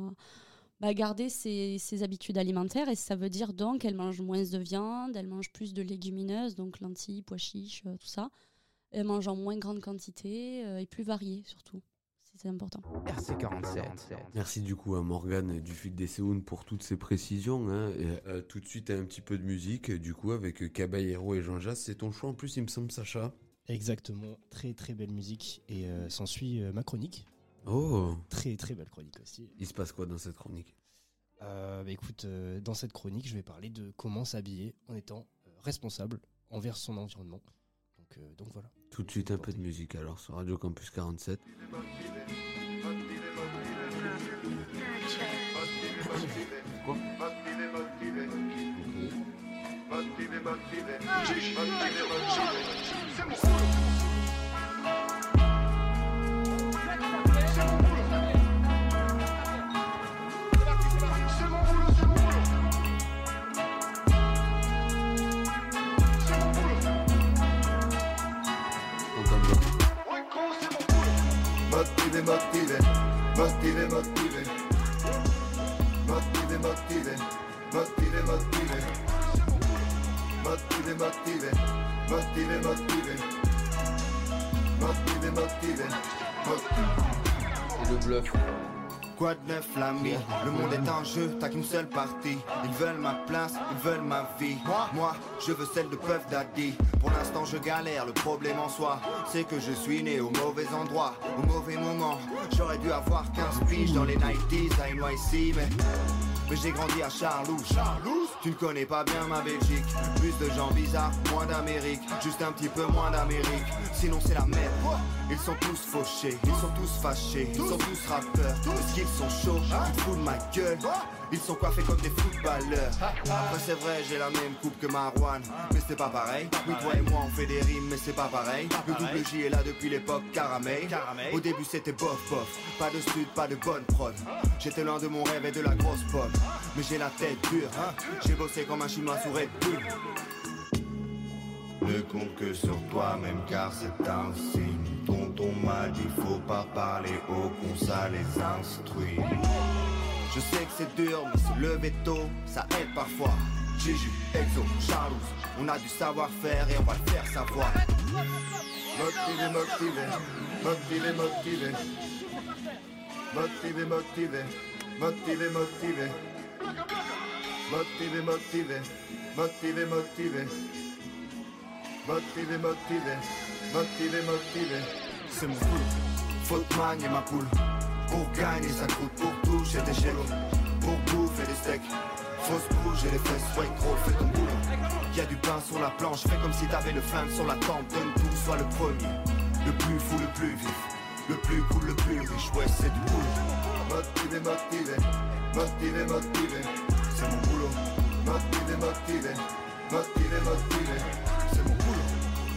bah, garder ces, habitudes alimentaires. Et ça veut dire donc qu'elles mangent moins de viande, elles mangent plus de légumineuses, donc lentilles, pois chiches, euh, tout ça. Elles mangent en moins grande quantité et plus variées surtout. C'est important. RC47. Merci du coup à Morgane du Fil des Séounes pour toutes ces précisions. hein. Et, euh, tout de suite un petit peu de musique, du coup avec Caballero et Jean Jas. C'est ton choix en plus, il me semble, Sacha. Exactement, très très belle musique. Et euh, s'ensuit euh, ma chronique. Oh Très très belle chronique aussi. Il se passe quoi dans cette chronique? Euh, bah, écoute, euh, dans cette chronique, je vais parler de comment s'habiller en étant euh, responsable envers son environnement. Donc, euh, donc voilà. Tout de suite un peu de musique alors sur Radio Campus 47. Quoi On Le monde est en jeu, t'as qu'une seule partie. Ils veulent ma place, ils veulent ma vie. Moi, je veux celle de Puff Daddy. Pour l'instant je galère, le problème en soi C'est que je suis né au mauvais endroit Au mauvais moment. J'aurais dû avoir 15 piges dans les 90s à NYC Mais, mais j'ai grandi à Charlouse. Charlouse? Tu ne connais pas bien ma Belgique. Plus de gens bizarres, moins d'Amérique. Juste un petit peu moins d'Amérique. Sinon c'est la merde Ils sont tous fauchés, ils sont tous fâchés Ils sont tous rappeurs, est-ce qu'ils sont chauds Ils foutent de ma gueule. Ils sont coiffés comme des footballeurs. Après c'est vrai j'ai la même coupe que Marwan. Mais c'est pas pareil. Oui toi et moi on fait des rimes mais c'est pas pareil. Le double J est là depuis l'époque caramel. Au début c'était bof bof. Pas de sud, pas de bonne prod. J'étais loin de mon rêve et de la grosse pomme. Mais j'ai la tête dure J'ai bossé comme un chinois sous Red Bull ne compte que sur toi-même car c'est un signe. Tonton m'a dit faut pas parler haut qu'on ça les instruit. Je sais que c'est dur mais se lever tôt ça aide parfois. Gigi, Exo, Charlouse On a du savoir-faire et on va le faire savoir Motivé, motivé, motivé, motivé. Motivé, motivé, motivé, motivé. Motivé, motivé, motivé, motivé Motivé, motivé, motivé, motivé. C'est mon boulot. Faut manier ma poule. Pour gagner, ça coûte pour toucher des gélos. Pour bouffer des steaks. Faut se bouger les fesses, ouais, gros, fais ton boulot. Y'a du pain sur la planche, fais comme si t'avais le flingue sur la tempe. Donne tout, sois le premier. Le plus fou, le plus vif. Le plus cool, le plus riche, ouais, c'est du boulot. Motivé, motivé, motivé, motivé. C'est mon boulot. Motivé, motivé, motivé, motivé.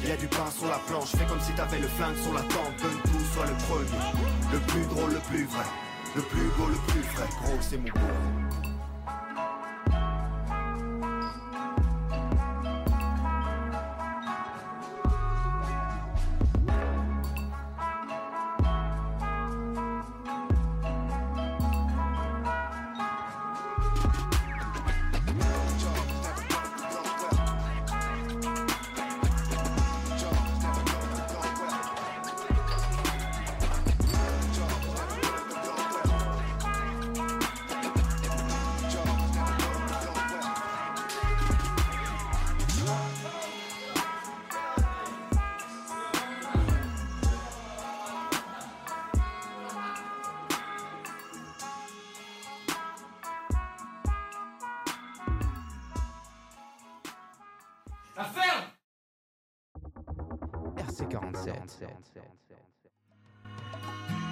Boulot. Y a du pain sur la planche, fais comme si t'avais le flingue sur la tempe. Donne tout, sois le premier. Le plus drôle, le plus vrai. Le plus beau, le plus frais. Gros, c'est mon boulot.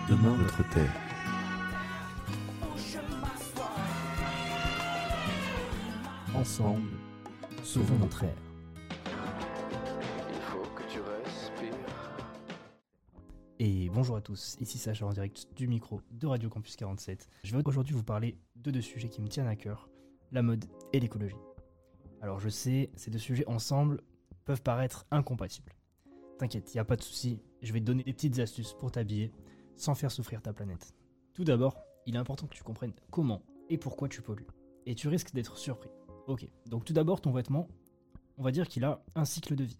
Demain votre terre. Ensemble, sauvons notre ère. Il faut que tu respires. Et bonjour à tous, ici Sacha en direct du micro de Radio Campus 47. Je vais aujourd'hui vous parler de deux sujets qui me tiennent à cœur, la mode et l'écologie. Alors je sais, ces deux sujets ensemble peuvent paraître incompatibles. T'inquiète, il a pas de souci, je vais te donner des petites astuces pour t'habiller sans faire souffrir ta planète. Tout d'abord, il est important que tu comprennes comment et pourquoi tu pollues. Et tu risques d'être surpris. Ok, donc tout d'abord ton vêtement, on va dire qu'il a un cycle de vie.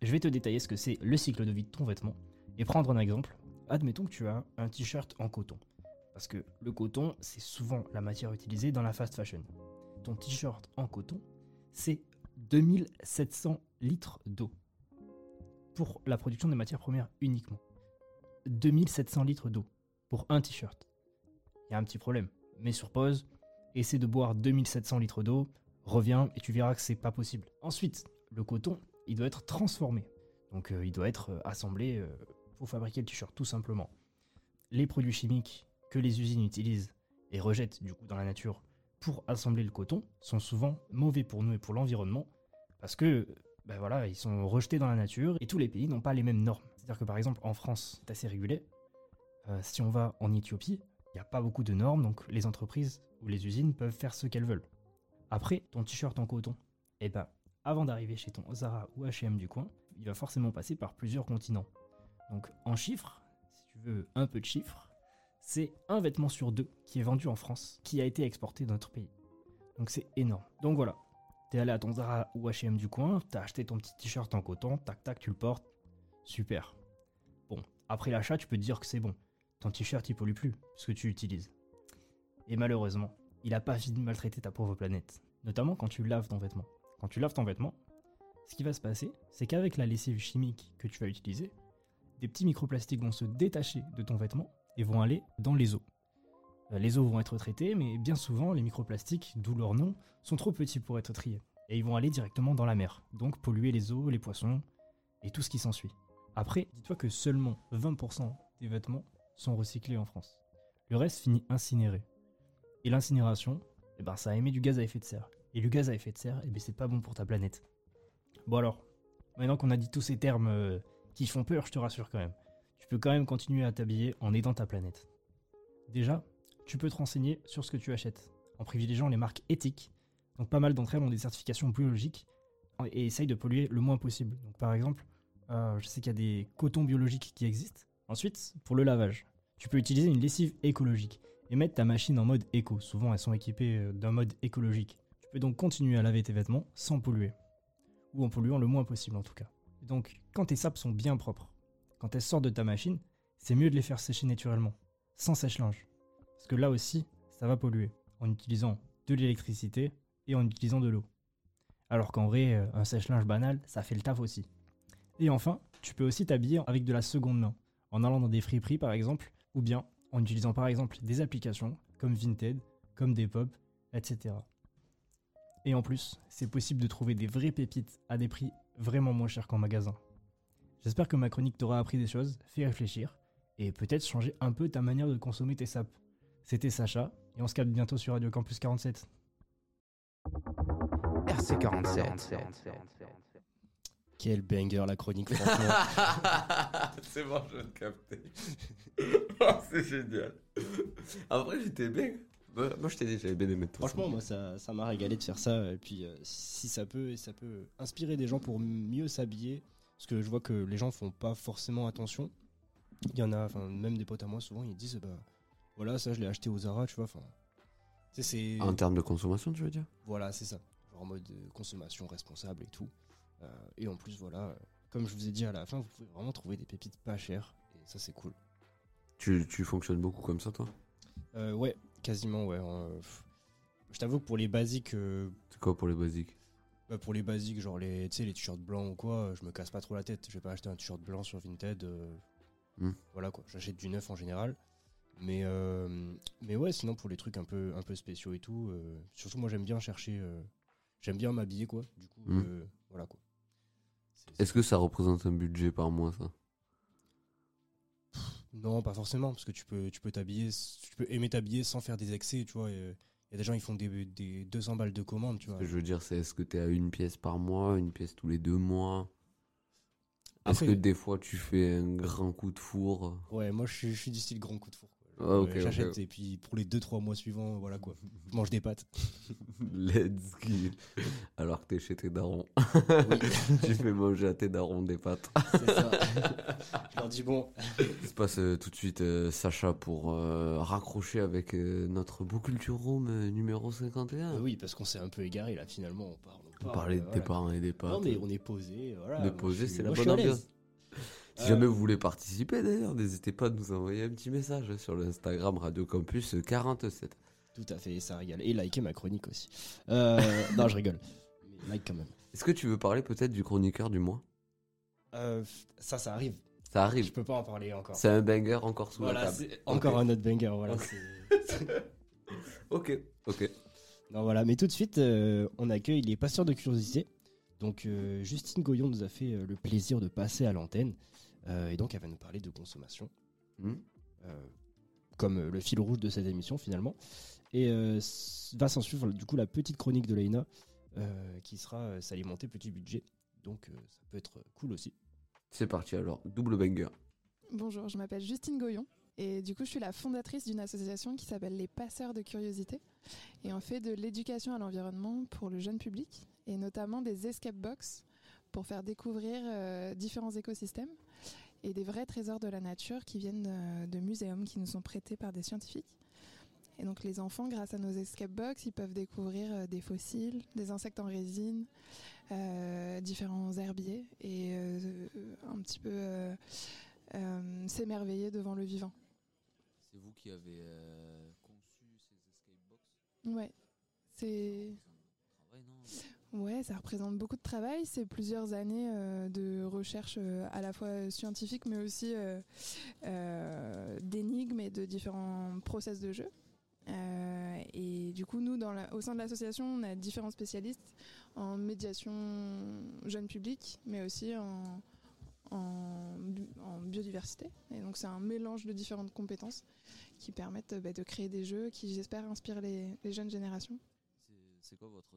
Je vais te détailler ce que c'est le cycle de vie de ton vêtement et prendre un exemple. Admettons que tu as un t-shirt en coton. Parce que le coton, c'est souvent la matière utilisée dans la fast fashion. Ton t-shirt en coton, c'est 2700 litres d'eau. Pour la production des matières premières uniquement. 2700 litres d'eau pour un t-shirt. Il y a un petit problème. Mets sur pause, essaie de boire 2700 litres d'eau, reviens et tu verras que c'est pas possible. Ensuite, le coton, il doit être transformé. Donc euh, il doit être euh, assemblé euh, pour fabriquer le t-shirt, tout simplement. Les produits chimiques que les usines utilisent et rejettent du coup dans la nature pour assembler le coton sont souvent mauvais pour nous et pour l'environnement parce que ben voilà, ils sont rejetés dans la nature et tous les pays n'ont pas les mêmes normes. C'est-à-dire que par exemple en France, c'est assez régulé. Euh, si on va en Éthiopie, il n'y a pas beaucoup de normes, donc les entreprises ou les usines peuvent faire ce qu'elles veulent. Après, ton t-shirt en coton, eh ben, avant d'arriver chez ton Zara ou H&M du coin, il va forcément passer par plusieurs continents. Donc en chiffres, si tu veux un peu de chiffres, c'est un vêtement sur deux qui est vendu en France, qui a été exporté dans notre pays. Donc c'est énorme. Donc voilà, t'es allé à ton Zara ou H&M du coin, t'as acheté ton petit t-shirt en coton, tac tac, tu le portes, super. Bon, après l'achat, tu peux te dire que c'est bon. Ton t-shirt il pollue plus, ce que tu utilises. Et malheureusement, il a pas fini de maltraiter ta pauvre planète. Notamment quand tu laves ton vêtement. Quand tu laves ton vêtement, ce qui va se passer, c'est qu'avec la lessive chimique que tu vas utiliser, des petits microplastiques vont se détacher de ton vêtement et vont aller dans les eaux. Euh, Les eaux vont être traitées, mais bien souvent, les microplastiques, d'où leur nom, sont trop petits pour être triés. Et ils vont aller directement dans la mer, donc polluer les eaux, les poissons et tout ce qui s'ensuit. Après, dis-toi que seulement 20% des vêtements sont recyclés en France. Le reste finit incinéré. Et l'incinération, eh ben, ça émet du gaz à effet de serre. Et le gaz à effet de serre, eh ben, c'est pas bon pour ta planète. Bon alors, maintenant qu'on a dit tous ces termes euh, qui font peur, je te rassure quand même. Tu peux quand même continuer à t'habiller en aidant ta planète. Déjà, tu peux te renseigner sur ce que tu achètes, en privilégiant les marques éthiques. Donc pas mal d'entre elles ont des certifications biologiques et essayent de polluer le moins possible. Donc par exemple, euh, je sais qu'il y a des cotons biologiques qui existent. Ensuite, pour le lavage, tu peux utiliser une lessive écologique et mettre ta machine en mode éco. Souvent, elles sont équipées euh, d'un mode écologique. Tu peux donc continuer à laver tes vêtements sans polluer. Ou en polluant le moins possible en tout cas. Donc, quand tes sapes sont bien propres, quand elles sortent de ta machine, c'est mieux de les faire sécher naturellement, sans sèche-linge. Parce que là aussi, ça va polluer, en utilisant de l'électricité et en utilisant de l'eau. Alors qu'en vrai, euh, un sèche-linge banal, ça fait le taf aussi. Et enfin, tu peux aussi t'habiller avec de la seconde main, en allant dans des friperies par exemple, ou bien en utilisant par exemple des applications comme Vinted, comme Depop, etc. Et en plus, c'est possible de trouver des vraies pépites à des prix vraiment moins chers qu'en magasin. J'espère que ma chronique t'aura appris des choses, fait réfléchir, et peut-être changer un peu ta manière de consommer tes sapes. C'était Sacha, et on se capte bientôt sur Radio Campus 47. RC47. Quel banger la chronique, franchement. c'est bon, je viens de capter. Oh, c'est génial. Après, j'étais bien. Moi, je t'ai dit, j'avais bien aimé toi. Franchement, moi, ça ça m'a régalé de faire ça. Et puis, euh, si ça peut, ça peut inspirer des gens pour mieux s'habiller, parce que je vois que les gens font pas forcément attention. Il y en a, enfin, même des potes à moi, souvent, ils disent, bah, voilà, ça, je l'ai acheté au Zara, tu vois. Enfin, c'est. En termes de consommation, tu veux dire? Voilà, c'est ça. Genre en mode euh, consommation responsable et tout. Euh, et en plus, voilà, euh, comme je vous ai dit à la fin, vous pouvez vraiment trouver des pépites pas chères. Et ça, c'est cool. tu, tu fonctionnes beaucoup comme ça, toi? Euh, ouais, quasiment, ouais. euh, je t'avoue que pour les basiques. C'est quoi pour les basiques? bah, pour les basiques, genre les, t-shirts blancs ou quoi, je me casse pas trop la tête. Je vais pas acheter un t-shirt blanc sur Vinted. Hmm. Voilà quoi, j'achète du neuf en général. Mais, euh, mais ouais, sinon pour les trucs un peu, un peu spéciaux et tout, euh, surtout moi j'aime bien chercher. euh, j'aime bien m'habiller quoi. Du coup, Hmm. voilà quoi. Est-ce que ça représente un budget par mois, ça? Non, pas forcément, parce que tu peux, tu peux t'habiller, tu peux aimer t'habiller sans faire des excès, tu vois. Il y a des gens qui font des, des 200 balles de commande, tu Ce vois. que je veux dire, c'est est-ce que t'es à une pièce par mois, une pièce tous les deux mois? Est-ce que des fois tu fais un grand coup de four? Ouais, moi je suis, je suis du style grand coup de four. Quoi. Ah, ok, Euh, J'achète et puis pour les 2-3 mois suivants, voilà quoi. Je mange des pâtes. Let's go. Alors que t'es chez tes darons. tu fais manger à tes darons des pâtes. C'est ça. Je leur dis bon. Il se passe euh, tout de suite euh, Sacha pour euh, raccrocher avec euh, notre beau culture room euh, numéro 51. Euh, oui, parce qu'on s'est un peu égaré là finalement. On, parle, On parlait de tes parents et des pâtes. Non mais on est posé. Voilà, Moi, posé, c'est la bonne ambiance. Si jamais vous voulez participer d'ailleurs, n'hésitez pas à nous envoyer un petit message sur l'Instagram Radio Campus 47. Tout à fait, ça régale. Et liker ma chronique aussi. Euh, non, je rigole. Mais like quand même. Est-ce que tu veux parler peut-être du chroniqueur du mois? Euh, ça, ça arrive. Ça arrive. Je peux pas en parler encore. C'est un banger encore sous Voilà, la table. c'est encore un autre banger. Voilà. Ok. Ok, ok. Non, voilà, mais tout de suite, euh, on accueille les passeurs de curiosité. Donc, euh, Justine Goyon nous a fait euh, le plaisir de passer à l'antenne. Euh, et donc, elle va nous parler de consommation. Hmm. Euh, comme euh, le fil rouge de cette émission, finalement. Et euh, va s'en suivre, du coup, la petite chronique de Leïna, euh, qui sera euh, s'alimenter petit budget. Donc, euh, ça peut être cool aussi. C'est parti alors, double banger. Bonjour, je m'appelle Justine Goyon et du coup je suis la fondatrice d'une association qui s'appelle les Passeurs de Curiosité et on fait de l'éducation à l'environnement pour le jeune public et notamment des escape box pour faire découvrir euh, différents écosystèmes et des vrais trésors de la nature qui viennent euh, de muséums qui nous sont prêtés par des scientifiques. Et donc les enfants, grâce à nos escape box, ils peuvent découvrir euh, des fossiles, des insectes en résine, euh, différents herbiers et euh, un petit peu euh, s'émerveiller devant le vivant. C'est vous qui avez conçu ces escape box? Ouais, c'est. Ouais, ça représente beaucoup de travail. C'est plusieurs années euh, de recherche euh, à la fois scientifique, mais aussi euh, euh, d'énigmes et de différents process de jeu. Et du coup, nous, au sein de l'association, on a différents spécialistes en médiation jeune public, mais aussi en, en, bi- en biodiversité. Et donc, c'est un mélange de différentes compétences qui permettent bah, de créer des jeux qui, j'espère, inspirent les- les jeunes générations. C'est quoi votre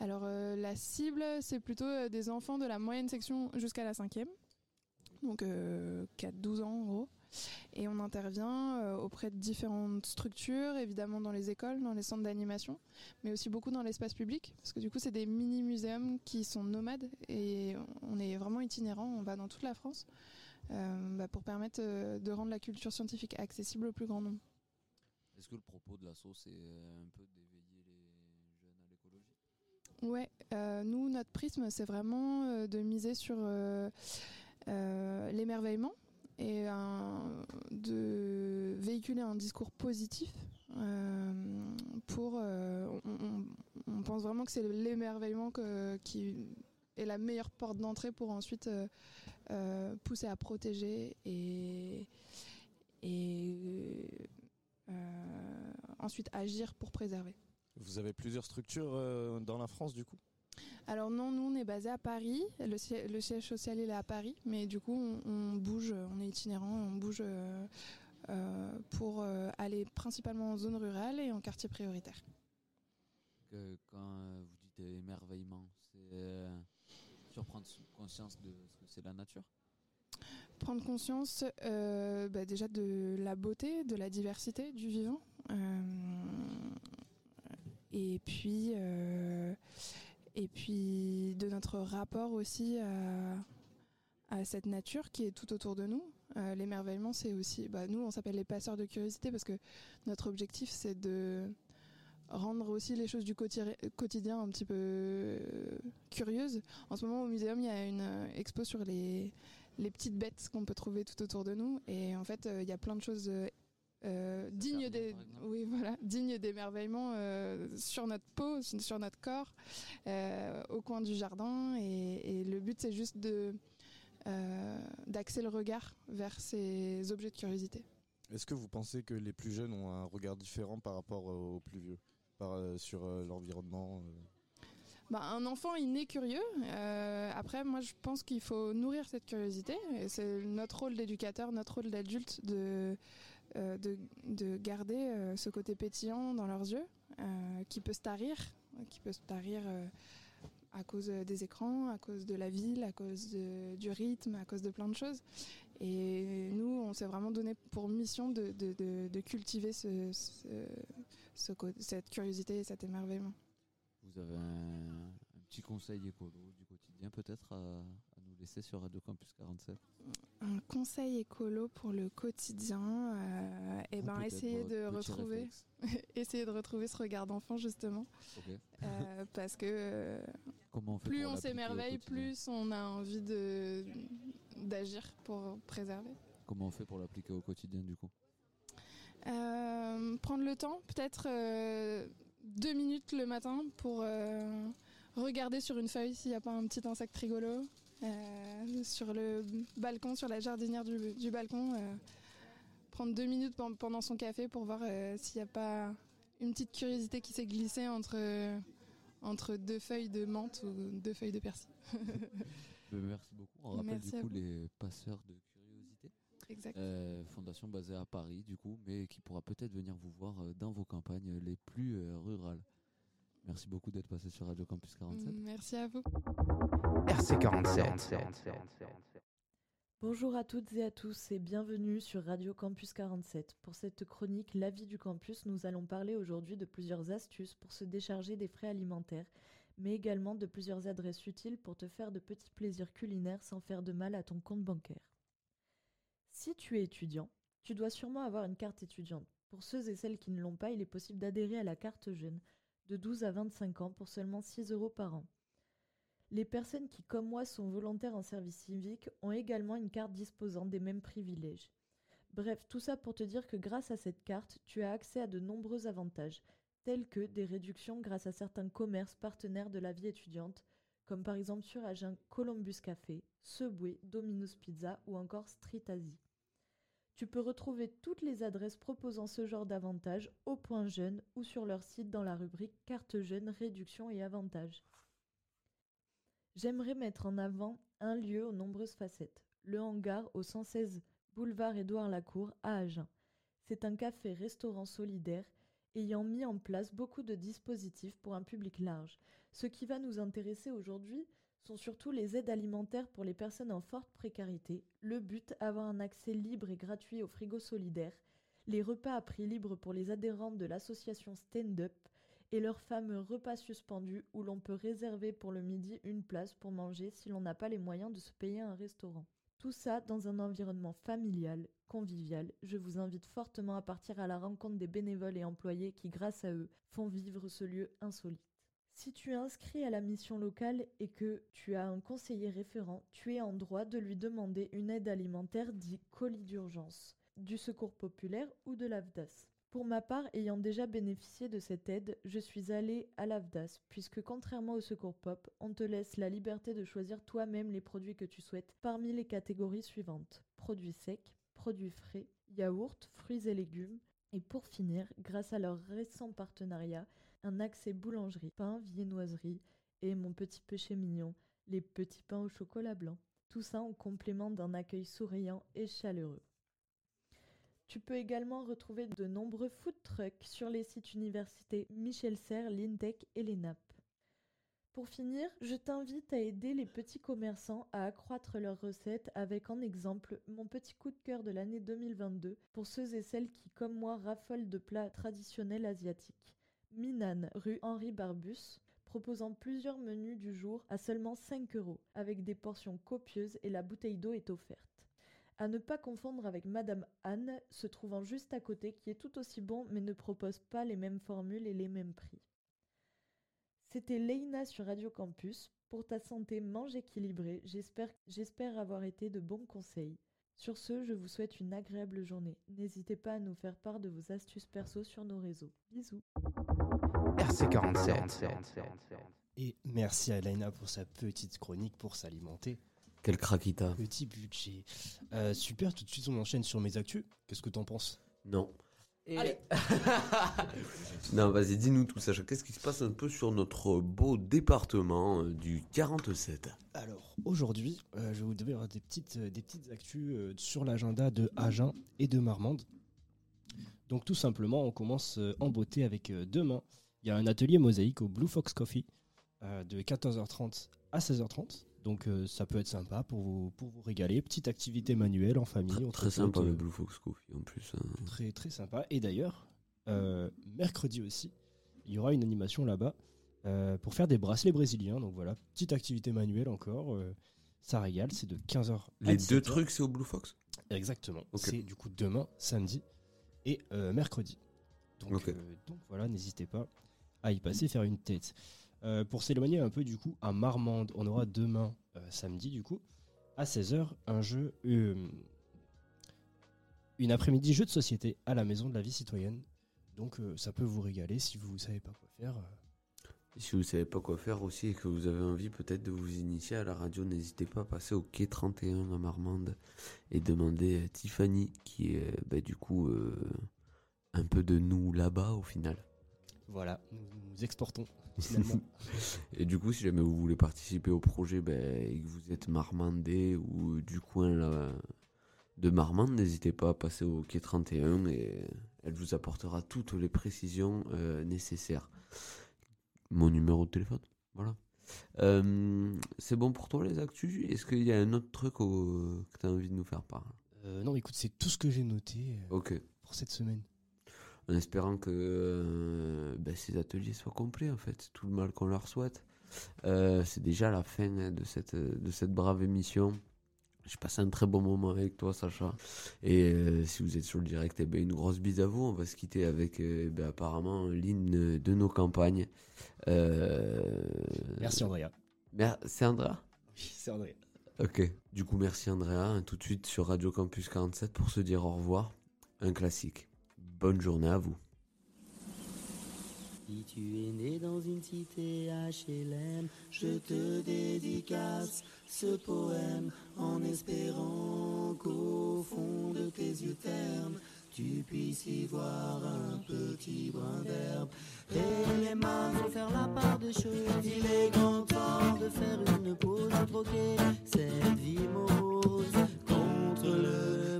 Alors euh, la cible, c'est plutôt euh, des enfants de la moyenne section jusqu'à la cinquième, donc euh, 4-12 ans en gros. Et on intervient euh, auprès de différentes structures, évidemment dans les écoles, dans les centres d'animation, mais aussi beaucoup dans l'espace public, parce que du coup c'est des mini-muséums qui sont nomades et on est vraiment itinérant, on va dans toute la France euh, bah, pour permettre euh, de rendre la culture scientifique accessible au plus grand nombre. Est-ce que le propos de l'assaut c'est euh, un peu les jeunes à l'écologie Ouais, euh, nous, notre prisme, c'est vraiment euh, de miser sur euh, l'émerveillement et de véhiculer un discours positif. pour, on, pense vraiment que c'est l'émerveillement qui est la meilleure porte d'entrée pour ensuite pousser à protéger et, ensuite agir pour préserver. Vous avez plusieurs structures euh, dans la France du coup? Alors non, nous on est basé à Paris, le, siè- le siège social il est à Paris, mais du coup on, on bouge, on est itinérant, et on bouge euh, euh, pour euh, aller principalement en zone rurale et en quartier prioritaire. Que- Quand euh, vous dites émerveillement, c'est euh, surprendre conscience de ce que c'est la nature? Prendre conscience euh, bah, déjà de la beauté, de la diversité du vivant, euh, et puis euh, et puis de notre rapport aussi à, cette nature qui est tout autour de nous. Euh, L'émerveillement, c'est aussi, bah, nous on s'appelle les passeurs de curiosité parce que notre objectif c'est de rendre aussi les choses du quotidien un petit peu euh, curieuses. En ce moment au muséum il y a une expo sur les, les petites bêtes qu'on peut trouver tout autour de nous et en fait il y a plein de choses euh, dignes des oui voilà dignes d'émerveillement euh, sur notre peau sur notre corps euh, au coin du jardin. Et, et le but c'est juste de euh, d'axer le regard vers ces objets de curiosité. Est-ce que vous pensez que les plus jeunes ont un regard différent par rapport aux plus vieux? Par, euh, sur euh, l'environnement euh? Bah, un enfant, il naît curieux. Euh, après, moi, je pense qu'il faut nourrir cette curiosité. Et c'est notre rôle d'éducateur, notre rôle d'adulte de, euh, de, de garder euh, ce côté pétillant dans leurs yeux, qui peut se tarir, qui peut se tarir à cause des écrans, à cause de la ville, à cause du rythme, à cause de plein de choses. Et nous, on s'est vraiment donné pour mission de, cultiver cette curiosité et cet émerveillement. Vous avez un, un petit conseil écolo du quotidien peut-être à, à nous laisser sur Radio Campus 47 Un conseil écolo pour le quotidien, euh, eh Ou ben essayer de retrouver, essayer de retrouver ce regard d'enfant justement. Euh, parce que euh, Comment on fait plus on s'émerveille, plus on a envie de d'agir pour préserver. Comment on fait pour l'appliquer au quotidien du coup? Euh, prendre le temps, peut-être euh, deux minutes le matin pour euh, regarder sur une feuille s'il n'y a pas un petit insecte rigolo. Euh, sur le balcon, sur la jardinière du, du balcon, euh, prendre deux minutes pen- pendant son café pour voir s'il n'y a pas une petite curiosité qui s'est glissée entre, entre deux feuilles de menthe ou deux feuilles de persil. Merci beaucoup. On rappelle Merci du coup les passeurs de. Exact. Euh, fondation basée à Paris du coup, mais qui pourra peut-être venir vous voir euh, dans vos campagnes les plus euh, rurales. Merci beaucoup d'être passé sur Radio Campus 47. Merci à vous. RC47. Bonjour à toutes et à tous et bienvenue sur Radio Campus 47. Pour cette chronique La vie du campus, nous allons parler aujourd'hui de plusieurs astuces pour se décharger des frais alimentaires, mais également de plusieurs adresses utiles pour te faire de petits plaisirs culinaires sans faire de mal à ton compte bancaire. Si tu es étudiant, tu dois sûrement avoir une carte étudiante. Pour ceux et celles qui ne l'ont pas, il est possible d'adhérer à la carte jeune de 12 à 25 ans pour seulement 6 euros par an. Les personnes qui, comme moi, sont volontaires en service civique ont également une carte disposant des mêmes privilèges. Bref, tout ça pour te dire que grâce à cette carte, tu as accès à de nombreux avantages, tels que des réductions grâce à certains commerces partenaires de la vie étudiante, comme par exemple sur Agen Columbus Café, Subway, Domino's Pizza ou encore Street Asie. Tu peux retrouver toutes les adresses proposant ce genre d'avantages au point jeune ou sur leur site dans la rubrique Carte jeune, réduction et avantages. J'aimerais mettre en avant un lieu aux nombreuses facettes, le hangar au 116 boulevard Édouard Lacour à Agen. C'est un café-restaurant solidaire ayant mis en place beaucoup de dispositifs pour un public large. Ce qui va nous intéresser aujourd'hui sont surtout les aides alimentaires pour les personnes en forte précarité. Le but, avoir un accès libre et gratuit au frigo solidaire, les repas à prix libre pour les adhérents de l'association Stand Up et leur fameux repas suspendu où l'on peut réserver pour le midi une place pour manger si l'on n'a pas les moyens de se payer un restaurant. Tout ça dans un environnement familial, convivial. Je vous invite fortement à partir à la rencontre des bénévoles et employés qui, grâce à eux, font vivre ce lieu insolite. Si tu es inscrit à la mission locale et que tu as un conseiller référent, tu es en droit de lui demander une aide alimentaire dit colis d'urgence, du secours populaire ou de l'AFDAS. Pour ma part, ayant déjà bénéficié de cette aide, je suis allée à l'AFDAS, puisque contrairement au secours pop, on te laisse la liberté de choisir toi-même les produits que tu souhaites parmi les catégories suivantes. Produits secs, produits frais, yaourts, fruits et légumes, et pour finir, grâce à leur récent partenariat, un accès boulangerie, pain, viennoiserie et mon petit péché mignon, les petits pains au chocolat blanc. Tout ça en complément d'un accueil souriant et chaleureux. Tu peux également retrouver de nombreux food trucks sur les sites universités Michel Serres, l'Intech et l'ENAP. Pour finir, je t'invite à aider les petits commerçants à accroître leurs recettes avec en exemple mon petit coup de cœur de l'année 2022 pour ceux et celles qui, comme moi, raffolent de plats traditionnels asiatiques. Minan, rue Henri Barbus, proposant plusieurs menus du jour à seulement 5 euros, avec des portions copieuses et la bouteille d'eau est offerte. À ne pas confondre avec Madame Anne, se trouvant juste à côté, qui est tout aussi bon mais ne propose pas les mêmes formules et les mêmes prix. C'était Leïna sur Radio Campus. Pour ta santé, mange équilibré. J'espère avoir été de bons conseils. Sur ce, je vous souhaite une agréable journée. N'hésitez pas à nous faire part de vos astuces perso sur nos réseaux. Bisous. RC47. Et merci à Laina pour sa petite chronique pour s'alimenter. Quel craquita. Petit budget. Euh, super, tout de suite on enchaîne sur mes actus. Qu'est-ce que t'en penses? Non. Allez. non, vas-y, dis-nous tout ça. Qu'est-ce qui se passe un peu sur notre beau département euh, du 47 Alors, aujourd'hui, euh, je vais vous donner des petites, des petites actus euh, sur l'agenda de Agen et de Marmande. Donc, tout simplement, on commence euh, en beauté avec euh, demain. Il y a un atelier mosaïque au Blue Fox Coffee. euh, de 14h30 à 16h30. Donc euh, ça peut être sympa pour vous, pour vous régaler. Petite activité manuelle en famille. Très, sympa le euh, Blue Fox Coffee en plus. hein. Très très sympa. Et d'ailleurs, euh, mercredi aussi, il y aura une animation là-bas pour faire des bracelets brésiliens. Donc voilà, petite activité manuelle encore. ça régale, c'est de 15h à Les deux 17h. trucs, c'est au Blue Fox? Exactement. C'est du coup demain, samedi et mercredi. Donc voilà, n'hésitez pas à y passer, faire une tête. Euh, pour s'éloigner un peu du coup, à Marmande, on aura demain, euh, samedi du coup, à 16h, un jeu, euh, une après-midi jeu de société à la maison de la vie citoyenne. Donc ça peut vous régaler si vous ne savez pas quoi faire. si vous savez pas quoi faire aussi et que vous avez envie peut-être de vous initier à la radio, n'hésitez pas à passer au quai 31 à Marmande et demander à Tiffany, qui est bah, du coup un peu de nous là-bas au final. Voilà, nous, nous exportons finalement. et du coup, si jamais vous voulez participer au projet bah, et que vous êtes marmandais ou du coin là, de Marmande, n'hésitez pas à passer au quai 31 et elle vous apportera toutes les précisions euh, nécessaires. Mon numéro de téléphone, voilà. Euh, c'est bon pour toi les actus? Est-ce qu'il y a un autre truc au- que tu as envie de nous faire part? Euh, non, écoute, c'est tout ce que j'ai noté euh, pour cette semaine. En espérant que euh, ben, ces ateliers soient complets, en fait, tout le mal qu'on leur souhaite. Euh, c'est déjà la fin hein, de cette, de cette brave émission. J'ai passé un très bon moment avec toi, Sacha. Et euh, si vous êtes sur le direct, eh ben, une grosse bise à vous. On va se quitter avec euh, ben, apparemment l'hymne de nos campagnes. Euh, Merci, Andrea. mer- C'est Andrea? Oui, c'est Andrea. Ok. Du coup, merci Andrea. Tout de suite sur Radio Campus 47 pour se dire au revoir. Un classique. Bonne journée à vous. Si tu es né dans une cité HLM, je te dédicace ce poème en espérant qu'au fond de tes yeux ternes, tu puisses y voir un petit brin d'herbe. Et les mains vont faire la part des choses. Il est grand temps de faire une pause, de troquer cette vie morose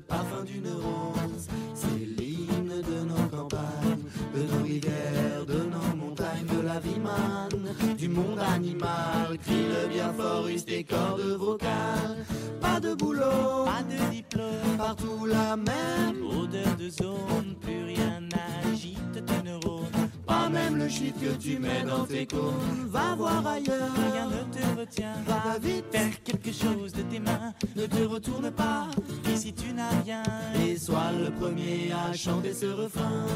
parfum d'une rose. C'est l'hymne de nos campagnes, de nos rivières, de nos montagnes, de la vie manne, du monde animal. Crie le bien fort, use tes cordes vocales. Pas de boulot, pas de diplôme, partout la même odeur de zone. Plus rien n'agite tes neurones. Pas même le shit que tu mets dans tes cônes. Va voir ailleurs, rien ne te retient. Va vite faire quelque chose de tes mains. Ne te retourne pas, ici tu n'as rien. Et sois le premier à chanter ce refrain.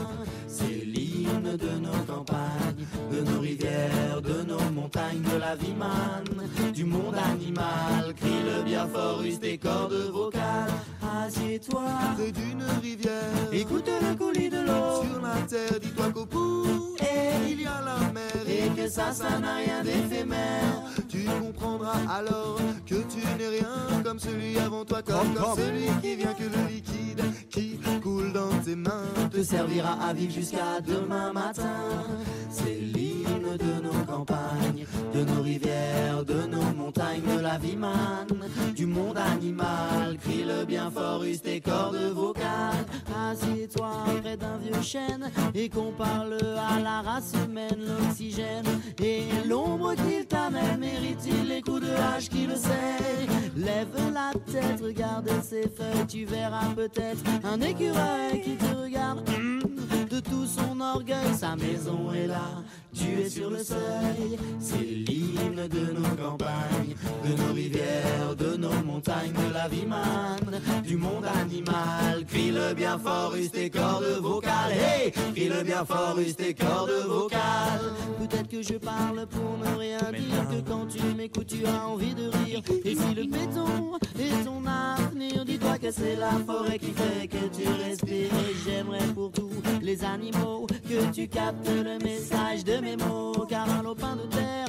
C'est l'hymne de nos campagnes, de nos rivières, de nos montagnes, de la vie manne, du monde animal. Crie-le bien fort, use tes cordes vocales. Assieds-toi près d'une rivière. Écoute le coulis de l'eau sur la terre. Dis-toi qu'au bout, et il y a la mer. Et que ça, ça n'a rien d'éphémère. Tu comprendras alors que tu n'es rien comme celui avant toi, comme, comme celui qui vient que le liquide qui coule dans tes mains te servira à vivre jusqu'à demain matin. C'est l'hymne de nos campagnes, de nos rivières, de nos montagnes, de la vie manne, du monde animal. Crie-le bien fort, use tes cordes vocales. Assieds-toi près d'un vieux chêne et qu'on parle à la race humaine, l'oxygène et l'ombre qu'il t'amène. Mérite-t-il les coups de hache qui le sait Lève la tête, regarde ses feuilles, tu verras peut-être un écureuil qui te regarde. De tout son orgueil, sa maison est là, tu es sur le seuil. C'est l'hymne de nos campagnes, de nos rivières, de nos montagnes, de la vie manne, du monde animal. Crie-le bien fort, use tes cordes vocales. Hey, crie-le bien fort, use tes cordes vocales. Peut-être que je parle pour ne rien dire, que quand tu m'écoutes, tu as envie de rire. Et si le béton est ton avenir, que c'est la forêt qui fait que tu respires. Et j'aimerais pour tous les animaux que tu captes le message de mes mots. Car un lopin de terre,